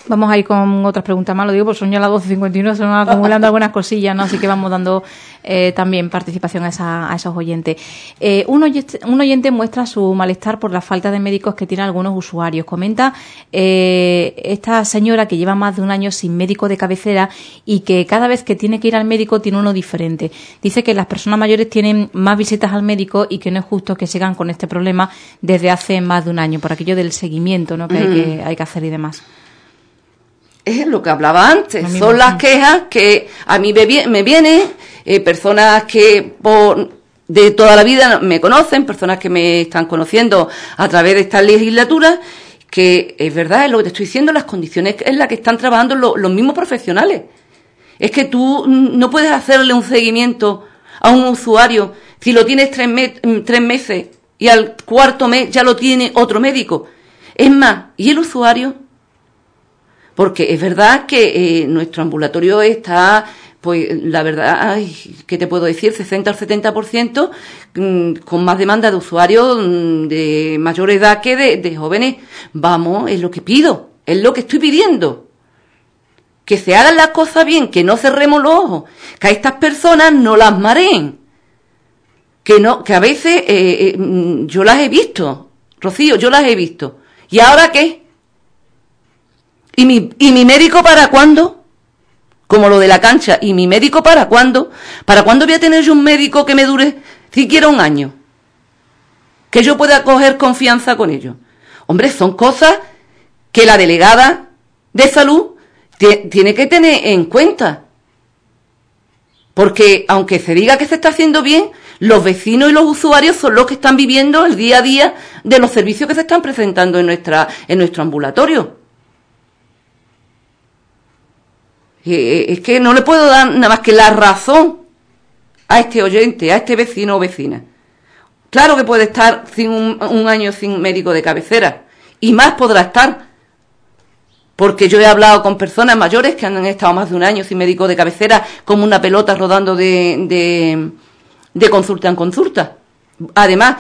Vamos a ir con otras preguntas más, lo digo porque son ya las 12.51, se van acumulando algunas cosillas, ¿no? Así que vamos dando eh, también participación a, esos oyentes. Eh, un, oyente, muestra su malestar por la falta de médicos que tienen algunos usuarios. Comenta eh, esta señora que lleva más de un año sin médico de cabecera y que cada vez que tiene que ir al médico tiene uno diferente. Dice que las personas mayores tienen más visitas al médico y que no es justo que sigan con este problema desde hace más de un año, por aquello del seguimiento ¿no? que, hay, que hay que hacer y demás es lo que hablaba antes, son las quejas que a mí me vienen, eh, personas que por, de toda la vida me conocen, personas que me están conociendo a través de esta legislatura, que es verdad, es lo que te estoy diciendo, las condiciones en las que están trabajando los mismos profesionales. Es que tú no puedes hacerle un seguimiento a un usuario si lo tienes tres, tres meses y al cuarto mes ya lo tiene otro médico. Es más, ¿y el usuario? Porque es verdad que eh, nuestro ambulatorio está, pues la verdad, ¿qué te puedo decir? 60 al 70% mm, con más demanda de usuarios mm, de mayor edad que de, jóvenes. Vamos, es lo que pido, es lo que estoy pidiendo que se hagan las cosas bien, que no cerremos los ojos, que a estas personas no las mareen, que no, que a veces eh, eh, mm, yo las he visto, Rocío, yo las he visto. ¿Y ahora qué? ¿Y mi, ¿Y mi médico para cuándo? Como lo de la cancha. ¿Y mi médico para cuándo? ¿Para cuándo voy a tener yo un médico que me dure siquiera un año? Que yo pueda coger confianza con ellos. Hombre, son cosas que la delegada de salud tiene que tener en cuenta. Porque aunque se diga que se está haciendo bien, los vecinos y los usuarios son los que están viviendo el día a día de los servicios que se están presentando en, nuestra, en nuestro ambulatorio. Eh, es que no le puedo dar nada más que la razón a este oyente, a este vecino o vecina. Claro que puede estar sin un, año sin médico de cabecera y más podrá estar. Porque yo he hablado con personas mayores que han estado más de un año sin médico de cabecera, como una pelota rodando de, de, de consulta en consulta. Además,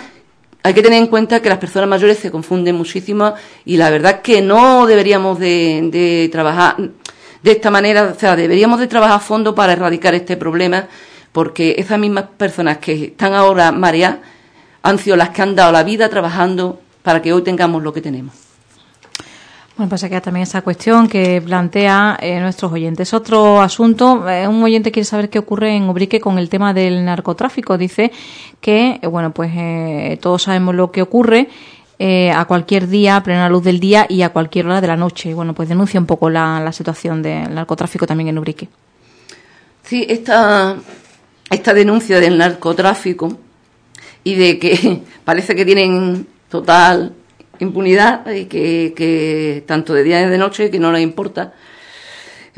hay que tener en cuenta que las personas mayores se confunden muchísimo y la verdad es que no deberíamos de, de trabajar de esta manera, o sea, deberíamos de trabajar a fondo para erradicar este problema, porque esas mismas personas que están ahora mareadas han sido las que han dado la vida trabajando para que hoy tengamos lo que tenemos. Bueno, pues queda también esa cuestión que plantea eh, nuestros oyentes. Otro asunto, eh, un oyente quiere saber qué ocurre en Ubrique con el tema del narcotráfico. Dice que, eh, bueno, pues todos sabemos lo que ocurre eh, a cualquier día, a plena luz del día y a cualquier hora de la noche. Bueno, pues denuncia un poco la, situación del narcotráfico también en Ubrique. Sí, esta, esta denuncia del narcotráfico y de que parece que tienen total impunidad y que, tanto de día y de noche que no les importa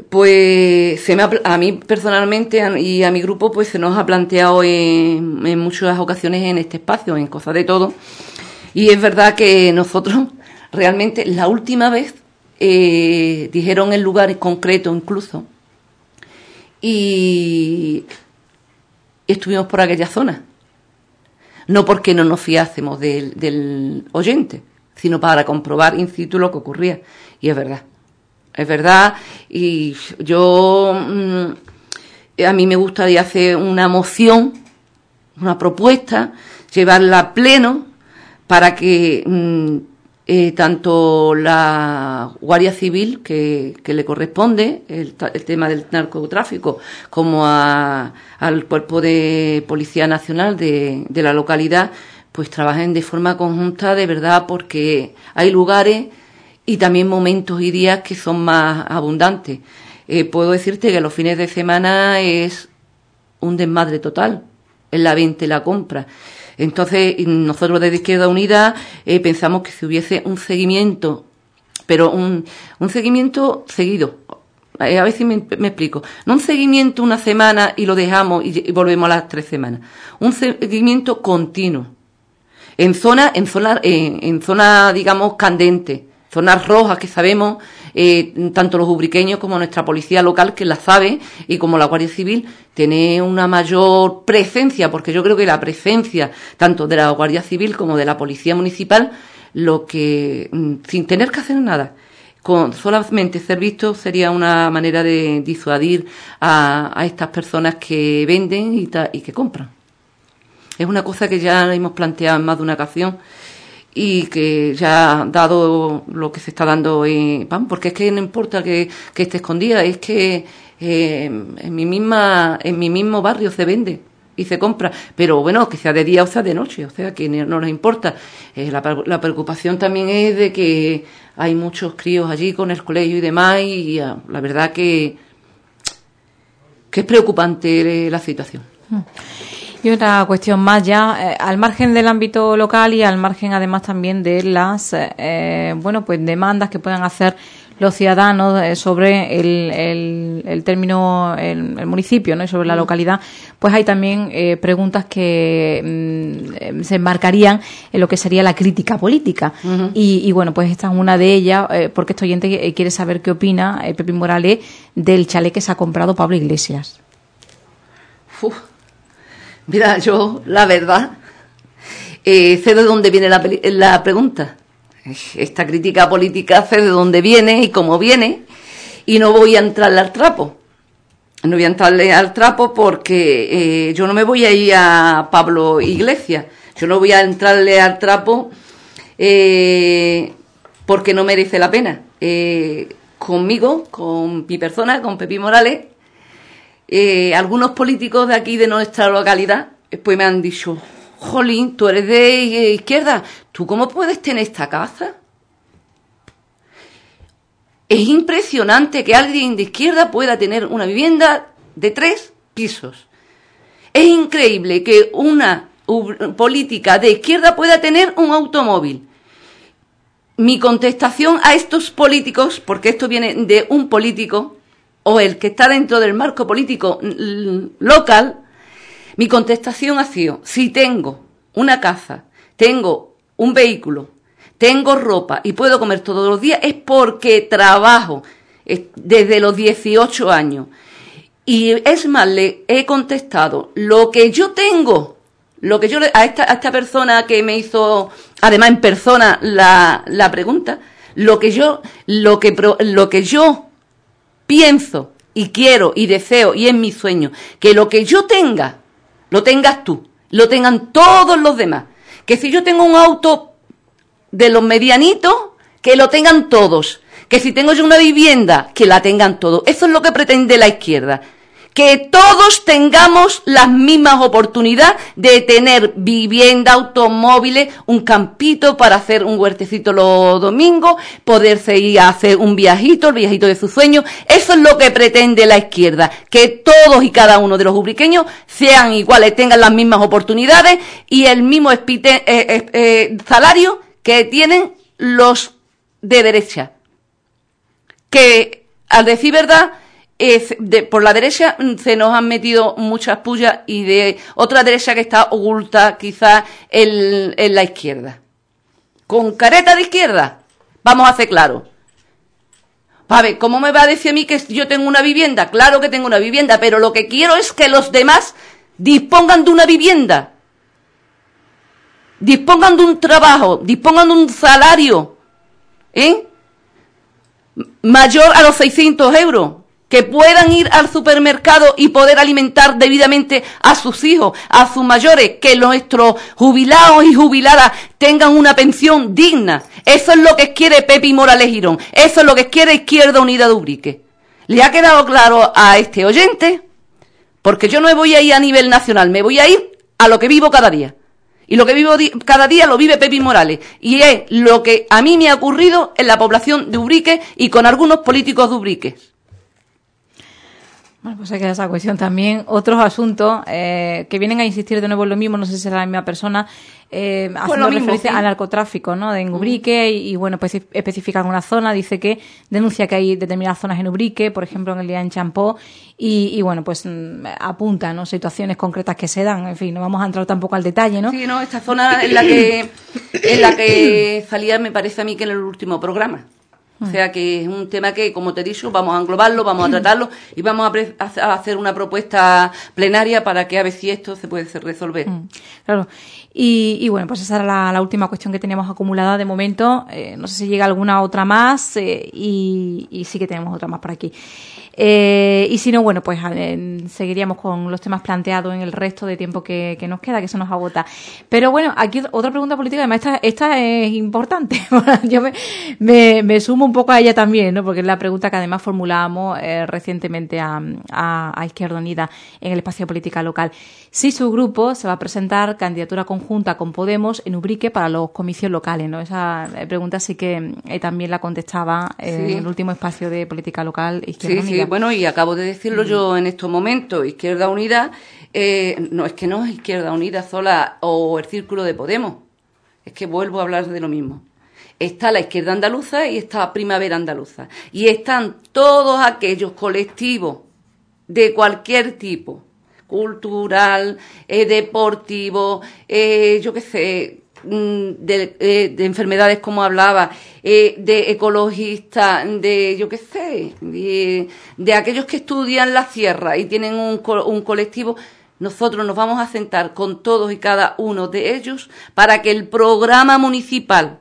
pues se me a mí personalmente y a mi grupo pues se nos ha planteado en, en muchas ocasiones en este espacio en cosas de todo y es verdad que nosotros realmente la última vez eh, dijeron el lugar concreto incluso y estuvimos por aquella zona. No porque no nos fiásemos del, oyente, sino para comprobar in situ lo que ocurría. Y es verdad, es verdad. Y yo, mm, a mí me gustaría hacer una moción, una propuesta, llevarla a pleno para que mm, eh, tanto la Guardia Civil, que, le corresponde el, tema del narcotráfico, como al Cuerpo de Policía Nacional de, la localidad, pues trabajen de forma conjunta, de verdad, porque hay lugares y también momentos y días que son más abundantes. Eh, puedo decirte que los fines de semana es un desmadre total en la venta y la compra. Entonces, nosotros desde Izquierda Unida eh, pensamos que si hubiese un seguimiento, pero un, un seguimiento seguido, eh, a ver si me, explico. No un seguimiento una semana y lo dejamos y, volvemos a las tres semanas. Un seguimiento continuo. En zona, en zona, en, zona, digamos, candente. Zonas rojas que sabemos, eh, tanto los ubriqueños como nuestra policía local que la sabe y como la Guardia Civil, tiene una mayor presencia, porque yo creo que la presencia tanto de la Guardia Civil como de la Policía Municipal, lo que, mm, sin tener que hacer nada, con solamente ser visto sería una manera de disuadir a, estas personas que venden y, y, que compran. Es una cosa que ya hemos planteado en más de una ocasión y que ya dado lo que se está dando en PAN, porque es que no importa que, esté escondida, es que eh, en mi misma en mi mismo barrio se vende y se compra, pero bueno, que sea de día o sea de noche, o sea que no nos importa. Eh, la, la, preocupación también es de que hay muchos críos allí con el colegio y demás, y ah, la verdad que, que es preocupante la situación. Mm. Y otra cuestión más ya, eh, al margen del ámbito local y al margen además también de las, eh, bueno, pues demandas que puedan hacer los ciudadanos eh, sobre el, el, término, el, municipio ¿no? y sobre la localidad, pues hay también eh, preguntas que mm, se enmarcarían en lo que sería la crítica política. y, bueno, pues esta es una de ellas, eh, porque este oyente quiere saber qué opina Pepe Morales del chalet que se ha comprado Pablo Iglesias. Mira, yo, la verdad, sé de dónde viene la, pregunta esta crítica política hace de dónde viene y cómo viene, y no voy a entrarle al trapo. No voy a entrarle al trapo porque eh, yo no me voy a ir a Pablo Iglesias, yo no voy a entrarle al trapo eh, porque no merece la pena. Eh, conmigo, con mi persona, con Pepi Morales, algunos políticos de aquí de nuestra localidad, pues me han dicho, Jolín, tú eres de izquierda, ¿tú cómo puedes tener esta casa? Es impresionante que alguien de izquierda pueda tener una vivienda de tres pisos. Es increíble que una política de izquierda pueda tener un automóvil. Mi contestación a estos políticos, porque esto viene de un político, o el que está dentro del marco político local, mi contestación ha sido, si tengo una casa, tengo un vehículo, tengo ropa y puedo comer todos los días, es porque trabajo desde los 18 años. Y es más, le he contestado lo que yo tengo, lo que yo a esta, a esta persona que me hizo, además en persona, la, la pregunta, lo que yo, lo que, lo que yo pienso y quiero y deseo y es mi sueño, que lo que yo tenga lo tengas tú, lo tengan todos los demás. Que si yo tengo un auto de los medianitos, que lo tengan todos. Que si tengo yo una vivienda, que la tengan todos. Eso es lo que pretende la izquierda que todos tengamos las mismas oportunidades de tener vivienda, automóviles, un campito para hacer un huertecito los domingos, poderse ir a hacer un viajito, el viajito de sus sueños. Eso es lo que pretende la izquierda, que todos y cada uno de los ubriqueños sean iguales, tengan las mismas oportunidades y el mismo eh, eh, eh, salario que tienen los de derecha. Que, al decir verdad, por la derecha mm, se nos han metido muchas pullas y de otra derecha que está oculta quizás en, la izquierda. Con careta de izquierda, vamos a hacer claro. A ver, ¿cómo me va a decir a mí que yo tengo una vivienda? Claro que tengo una vivienda, pero lo que quiero es que los demás dispongan de una vivienda, dispongan de un trabajo, dispongan de un salario, ¿eh? Mayor a los 600 euros que puedan ir al supermercado y poder alimentar debidamente a sus hijos, a sus mayores, que nuestros jubilados y jubiladas tengan una pensión digna. Eso es lo que quiere Pepi Morales Girón. Eso es lo que quiere Izquierda Unida de Ubrique. ¿Le ha quedado claro a este oyente? Porque yo no me voy a ir a nivel nacional, me voy a ir a lo que vivo cada día. Y lo que vivo cada día lo vive Pepi Morales. Y es lo que a mí me ha ocurrido en la población de Ubrique y con algunos políticos de Ubrique. Bueno, pues hay que esa cuestión también. Otros asuntos eh, que vienen a insistir de nuevo en lo mismo, no sé si será la misma persona, eh, haciendo referencia al narcotráfico, ¿no? De en Ubrique y, bueno, pues especifica una zona, dice que denuncia que hay determinadas zonas en Ubrique, por ejemplo en el día en Champó, y, bueno, pues mm, apunta, ¿no? Situaciones concretas que se dan, en fin, no vamos a entrar tampoco al detalle, ¿no? Sí, no, esta zona es la que, en la que salía, me parece a mí que en el último programa. O sea que es un tema que, como te he dicho, vamos a englobarlo, vamos a tratarlo y vamos a, hacer una propuesta plenaria para que a ver si esto se puede resolver. Mm, claro. Y, bueno, pues esa era la, última cuestión que teníamos acumulada de momento. Eh, no sé si llega alguna otra más eh, y, y sí que tenemos otra más por aquí. Eh, y si no, bueno, pues seguiríamos con los temas planteados en el resto de tiempo que, nos queda, que se nos agota. Pero bueno, aquí otra pregunta política, además esta, esta es importante. Yo me, me, sumo un poco a ella también, ¿no? Porque es la pregunta que además formulábamos eh, recientemente a, a, Izquierda Unida en el espacio política local. Si su grupo se va a presentar candidatura conjunta con Podemos en Ubrique para los comicios locales, ¿no? Esa eh, pregunta sí que también la contestaba en el último espacio de política local Izquierda Unida bueno, y acabo de decirlo yo en estos momentos, Izquierda Unida, eh, no es que no es Izquierda Unida sola o el Círculo de Podemos, es que vuelvo a hablar de lo mismo. Está la izquierda andaluza y está Primavera Andaluza. Y están todos aquellos colectivos de cualquier tipo, cultural, eh, deportivo, eh, yo qué sé, Mm, eh, de, enfermedades como hablaba, eh, de ecologistas, de yo qué sé, de, aquellos que estudian la sierra y tienen un, un colectivo, nosotros nos vamos a sentar con todos y cada uno de ellos para que el programa municipal,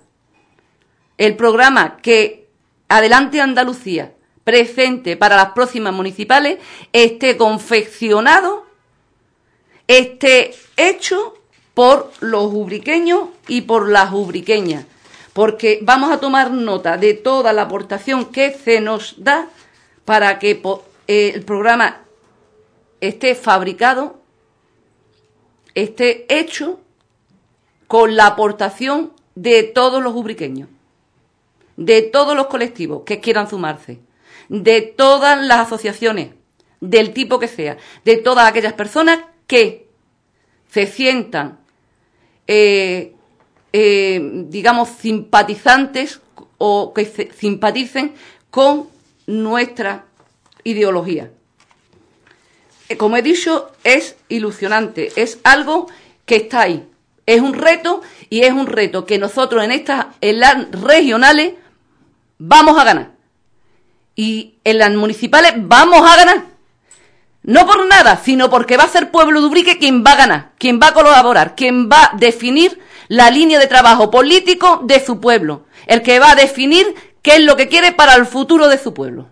el programa que Adelante Andalucía presente para las próximas municipales, esté confeccionado, esté hecho por los ubriqueños y por las ubriqueñas, porque vamos a tomar nota de toda la aportación que se nos da para que eh, el programa esté fabricado, esté hecho con la aportación de todos los ubriqueños, de todos los colectivos que quieran sumarse, de todas las asociaciones, del tipo que sea, de todas aquellas personas que se sientan eh, eh, digamos, simpatizantes o que simpaticen con nuestra ideología. Eh, como he dicho, es ilusionante, es algo que está ahí. Es un reto y es un reto que nosotros en estas, en las regionales, vamos a ganar. Y en las municipales vamos a ganar. No por nada, sino porque va a ser Pueblo Dubrique quien va a ganar, quien va a colaborar, quien va a definir la línea de trabajo político de su pueblo, el que va a definir qué es lo que quiere para el futuro de su pueblo.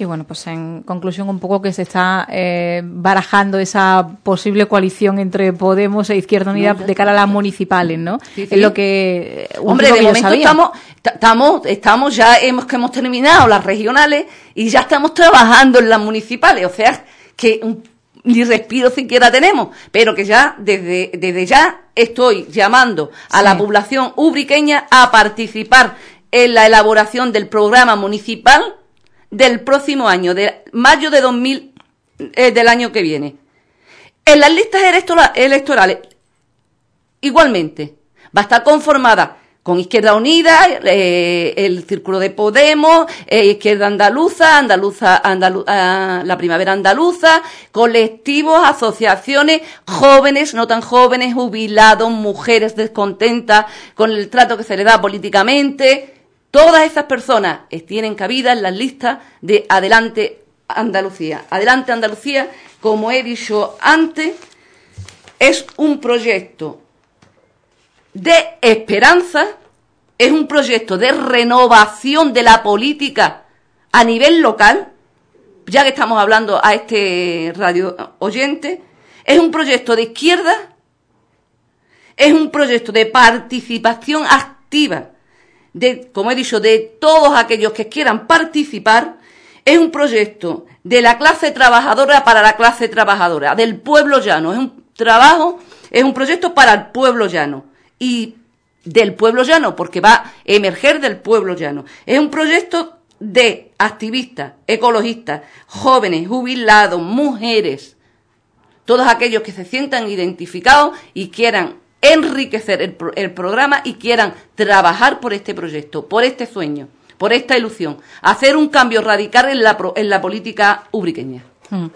Y bueno, pues en conclusión un poco que se está eh, barajando esa posible coalición entre Podemos e Izquierda Unida de cara a las municipales, ¿no? Es lo que... Hombre, de momento estamos, estamos, estamos, ya hemos, que hemos terminado las regionales y ya estamos trabajando en las municipales, o sea, que ni respiro siquiera tenemos, pero que ya desde, desde ya estoy llamando a la población ubriqueña a participar en la elaboración del programa municipal del próximo año, de mayo de 2000, eh, del año que viene. En las listas electorales, igualmente, va a estar conformada con Izquierda Unida, eh, el Círculo de Podemos, eh, Izquierda Andaluza, Andaluza, ah, la Primavera Andaluza, colectivos, asociaciones, jóvenes, no tan jóvenes, jubilados, mujeres descontentas con el trato que se le da políticamente, Todas esas personas tienen cabida en las listas de Adelante Andalucía. Adelante Andalucía, como he dicho antes, es un proyecto de esperanza, es un proyecto de renovación de la política a nivel local, ya que estamos hablando a este radio oyente, es un proyecto de izquierda, es un proyecto de participación activa de, como he dicho, de todos aquellos que quieran participar, es un proyecto de la clase trabajadora para la clase trabajadora, del pueblo llano. Es un trabajo, es un proyecto para el pueblo llano. Y del pueblo llano, porque va a emerger del pueblo llano. Es un proyecto de activistas, ecologistas, jóvenes, jubilados, mujeres, todos aquellos que se sientan identificados y quieran enriquecer el, el, programa y quieran trabajar por este proyecto, por este sueño, por esta ilusión, hacer un cambio radical en la, en la política ubriqueña. Mm.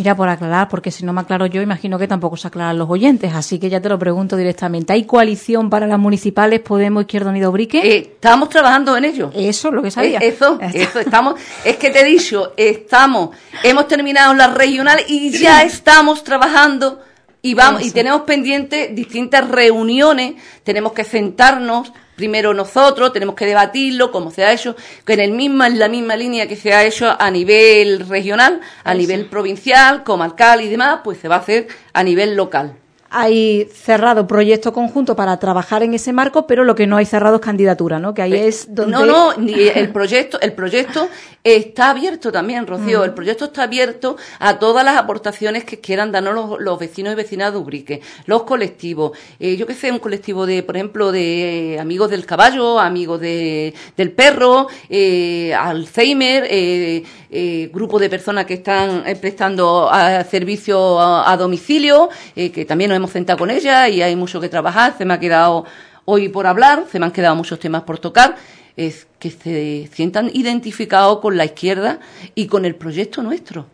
Mira, por aclarar, porque si no me aclaro yo, imagino que tampoco se aclaran los oyentes, así que ya te lo pregunto directamente. ¿Hay coalición para las municipales Podemos, Izquierda Unida, Ubrique? Eh, estamos trabajando en ello. Eso, lo que sabía. Eh, eso, eso, estamos, es que te he dicho, estamos, hemos terminado la regional y ya estamos trabajando y vamos, y tenemos pendientes distintas reuniones, tenemos que sentarnos, primero nosotros, tenemos que debatirlo, como se ha hecho, que en, el misma, en la misma línea que se ha hecho a nivel regional, a nivel provincial, comarcal y demás, pues se va a hacer a nivel local hay cerrado proyecto conjunto para trabajar en ese marco, pero lo que no hay cerrado es candidatura, ¿no? Que ahí es donde... No, no, el proyecto, el proyecto está abierto también, Rocío. Mm. El proyecto está abierto a todas las aportaciones que quieran darnos los, vecinos y vecinas de Ubrique, los colectivos. Eh, yo que sé, un colectivo de, por ejemplo, de amigos del caballo, amigos de, del perro, eh, Alzheimer, eh, eh, grupo de personas que están prestando servicio a, a domicilio, que también nos hemos sentado con ella y hay mucho que trabajar. Se me ha quedado hoy por hablar, se me han quedado muchos temas por tocar. Es que se sientan identificados con la izquierda y con el proyecto nuestro.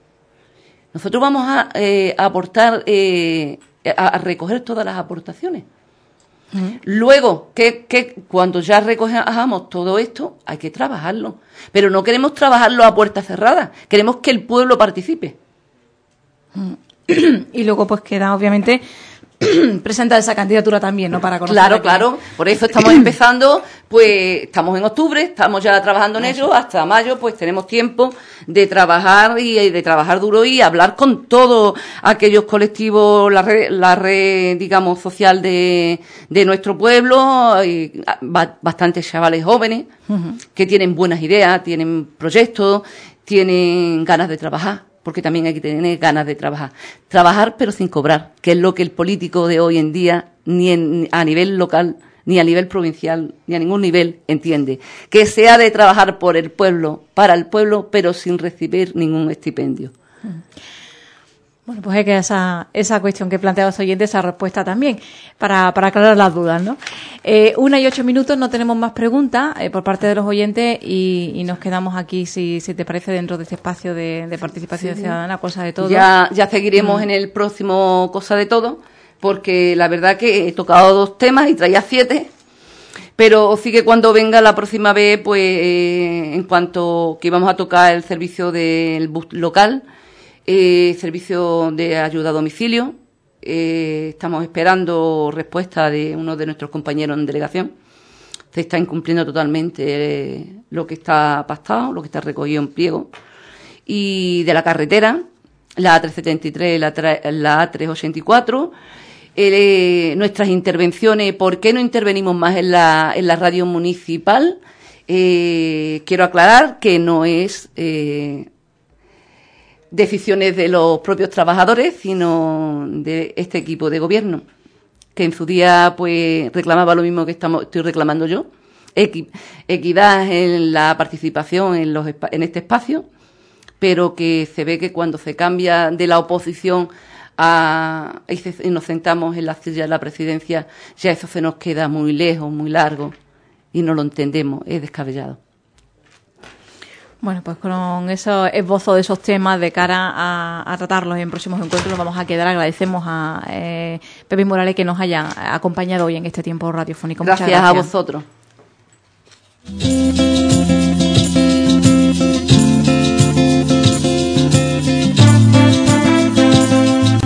Nosotros vamos a, eh, aportar, eh, a, recoger todas las aportaciones. Luego, que, cuando ya recojamos todo esto, hay que trabajarlo. Pero no queremos trabajarlo a puerta cerrada, queremos que el pueblo participe. Y luego, pues queda obviamente presenta esa candidatura también, ¿no? Para conocer Claro, claro. Por eso estamos empezando, pues estamos en octubre, estamos ya trabajando en ello, hasta mayo, pues tenemos tiempo de trabajar y de trabajar duro y hablar con todos aquellos colectivos, la red, la red digamos, social de, de nuestro pueblo, y bastantes chavales jóvenes que tienen buenas ideas, tienen proyectos, tienen ganas de trabajar porque también hay que tener ganas de trabajar. Trabajar pero sin cobrar, que es lo que el político de hoy en día, ni a nivel local, ni a nivel provincial, ni a ningún nivel entiende. Que sea de trabajar por el pueblo, para el pueblo, pero sin recibir ningún estipendio. Mm. Bueno, pues hay que esa, esa cuestión que plantea los oyentes, esa respuesta también, para, para aclarar las dudas, ¿no? Eh, una y ocho minutos, no tenemos más preguntas eh, por parte de los oyentes y, nos quedamos aquí, si, si te parece, dentro de este espacio de, participación ciudadana, cosa de todo. Ya, ya seguiremos mm. en el próximo cosa de todo, porque la verdad que he tocado dos temas y traía siete, pero sí que cuando venga la próxima vez, pues eh, en cuanto que íbamos a tocar el servicio del bus local, eh, servicio de ayuda a domicilio. Eh, estamos esperando respuesta de uno de nuestros compañeros en delegación. Se está incumpliendo totalmente eh, lo que está pactado, lo que está recogido en pliego. Y de la carretera, la A373 la, la A384. nuestras intervenciones, ¿por qué no intervenimos más en la, en la radio municipal? quiero aclarar que no es decisiones de los propios trabajadores, sino de este equipo de gobierno, que en su día pues reclamaba lo mismo que estamos, estoy reclamando yo, equidad en la participación en, los, en este espacio, pero que se ve que cuando se cambia de la oposición a, y, nos sentamos en la silla de la presidencia, ya eso se nos queda muy lejos, muy largo, y no lo entendemos, es descabellado. Bueno, pues con esos esbozo de esos temas de cara a, tratarlos en próximos encuentros nos vamos a quedar. Agradecemos a eh, Pepe Morales que nos haya acompañado hoy en este tiempo radiofónico. gracias. a vosotros.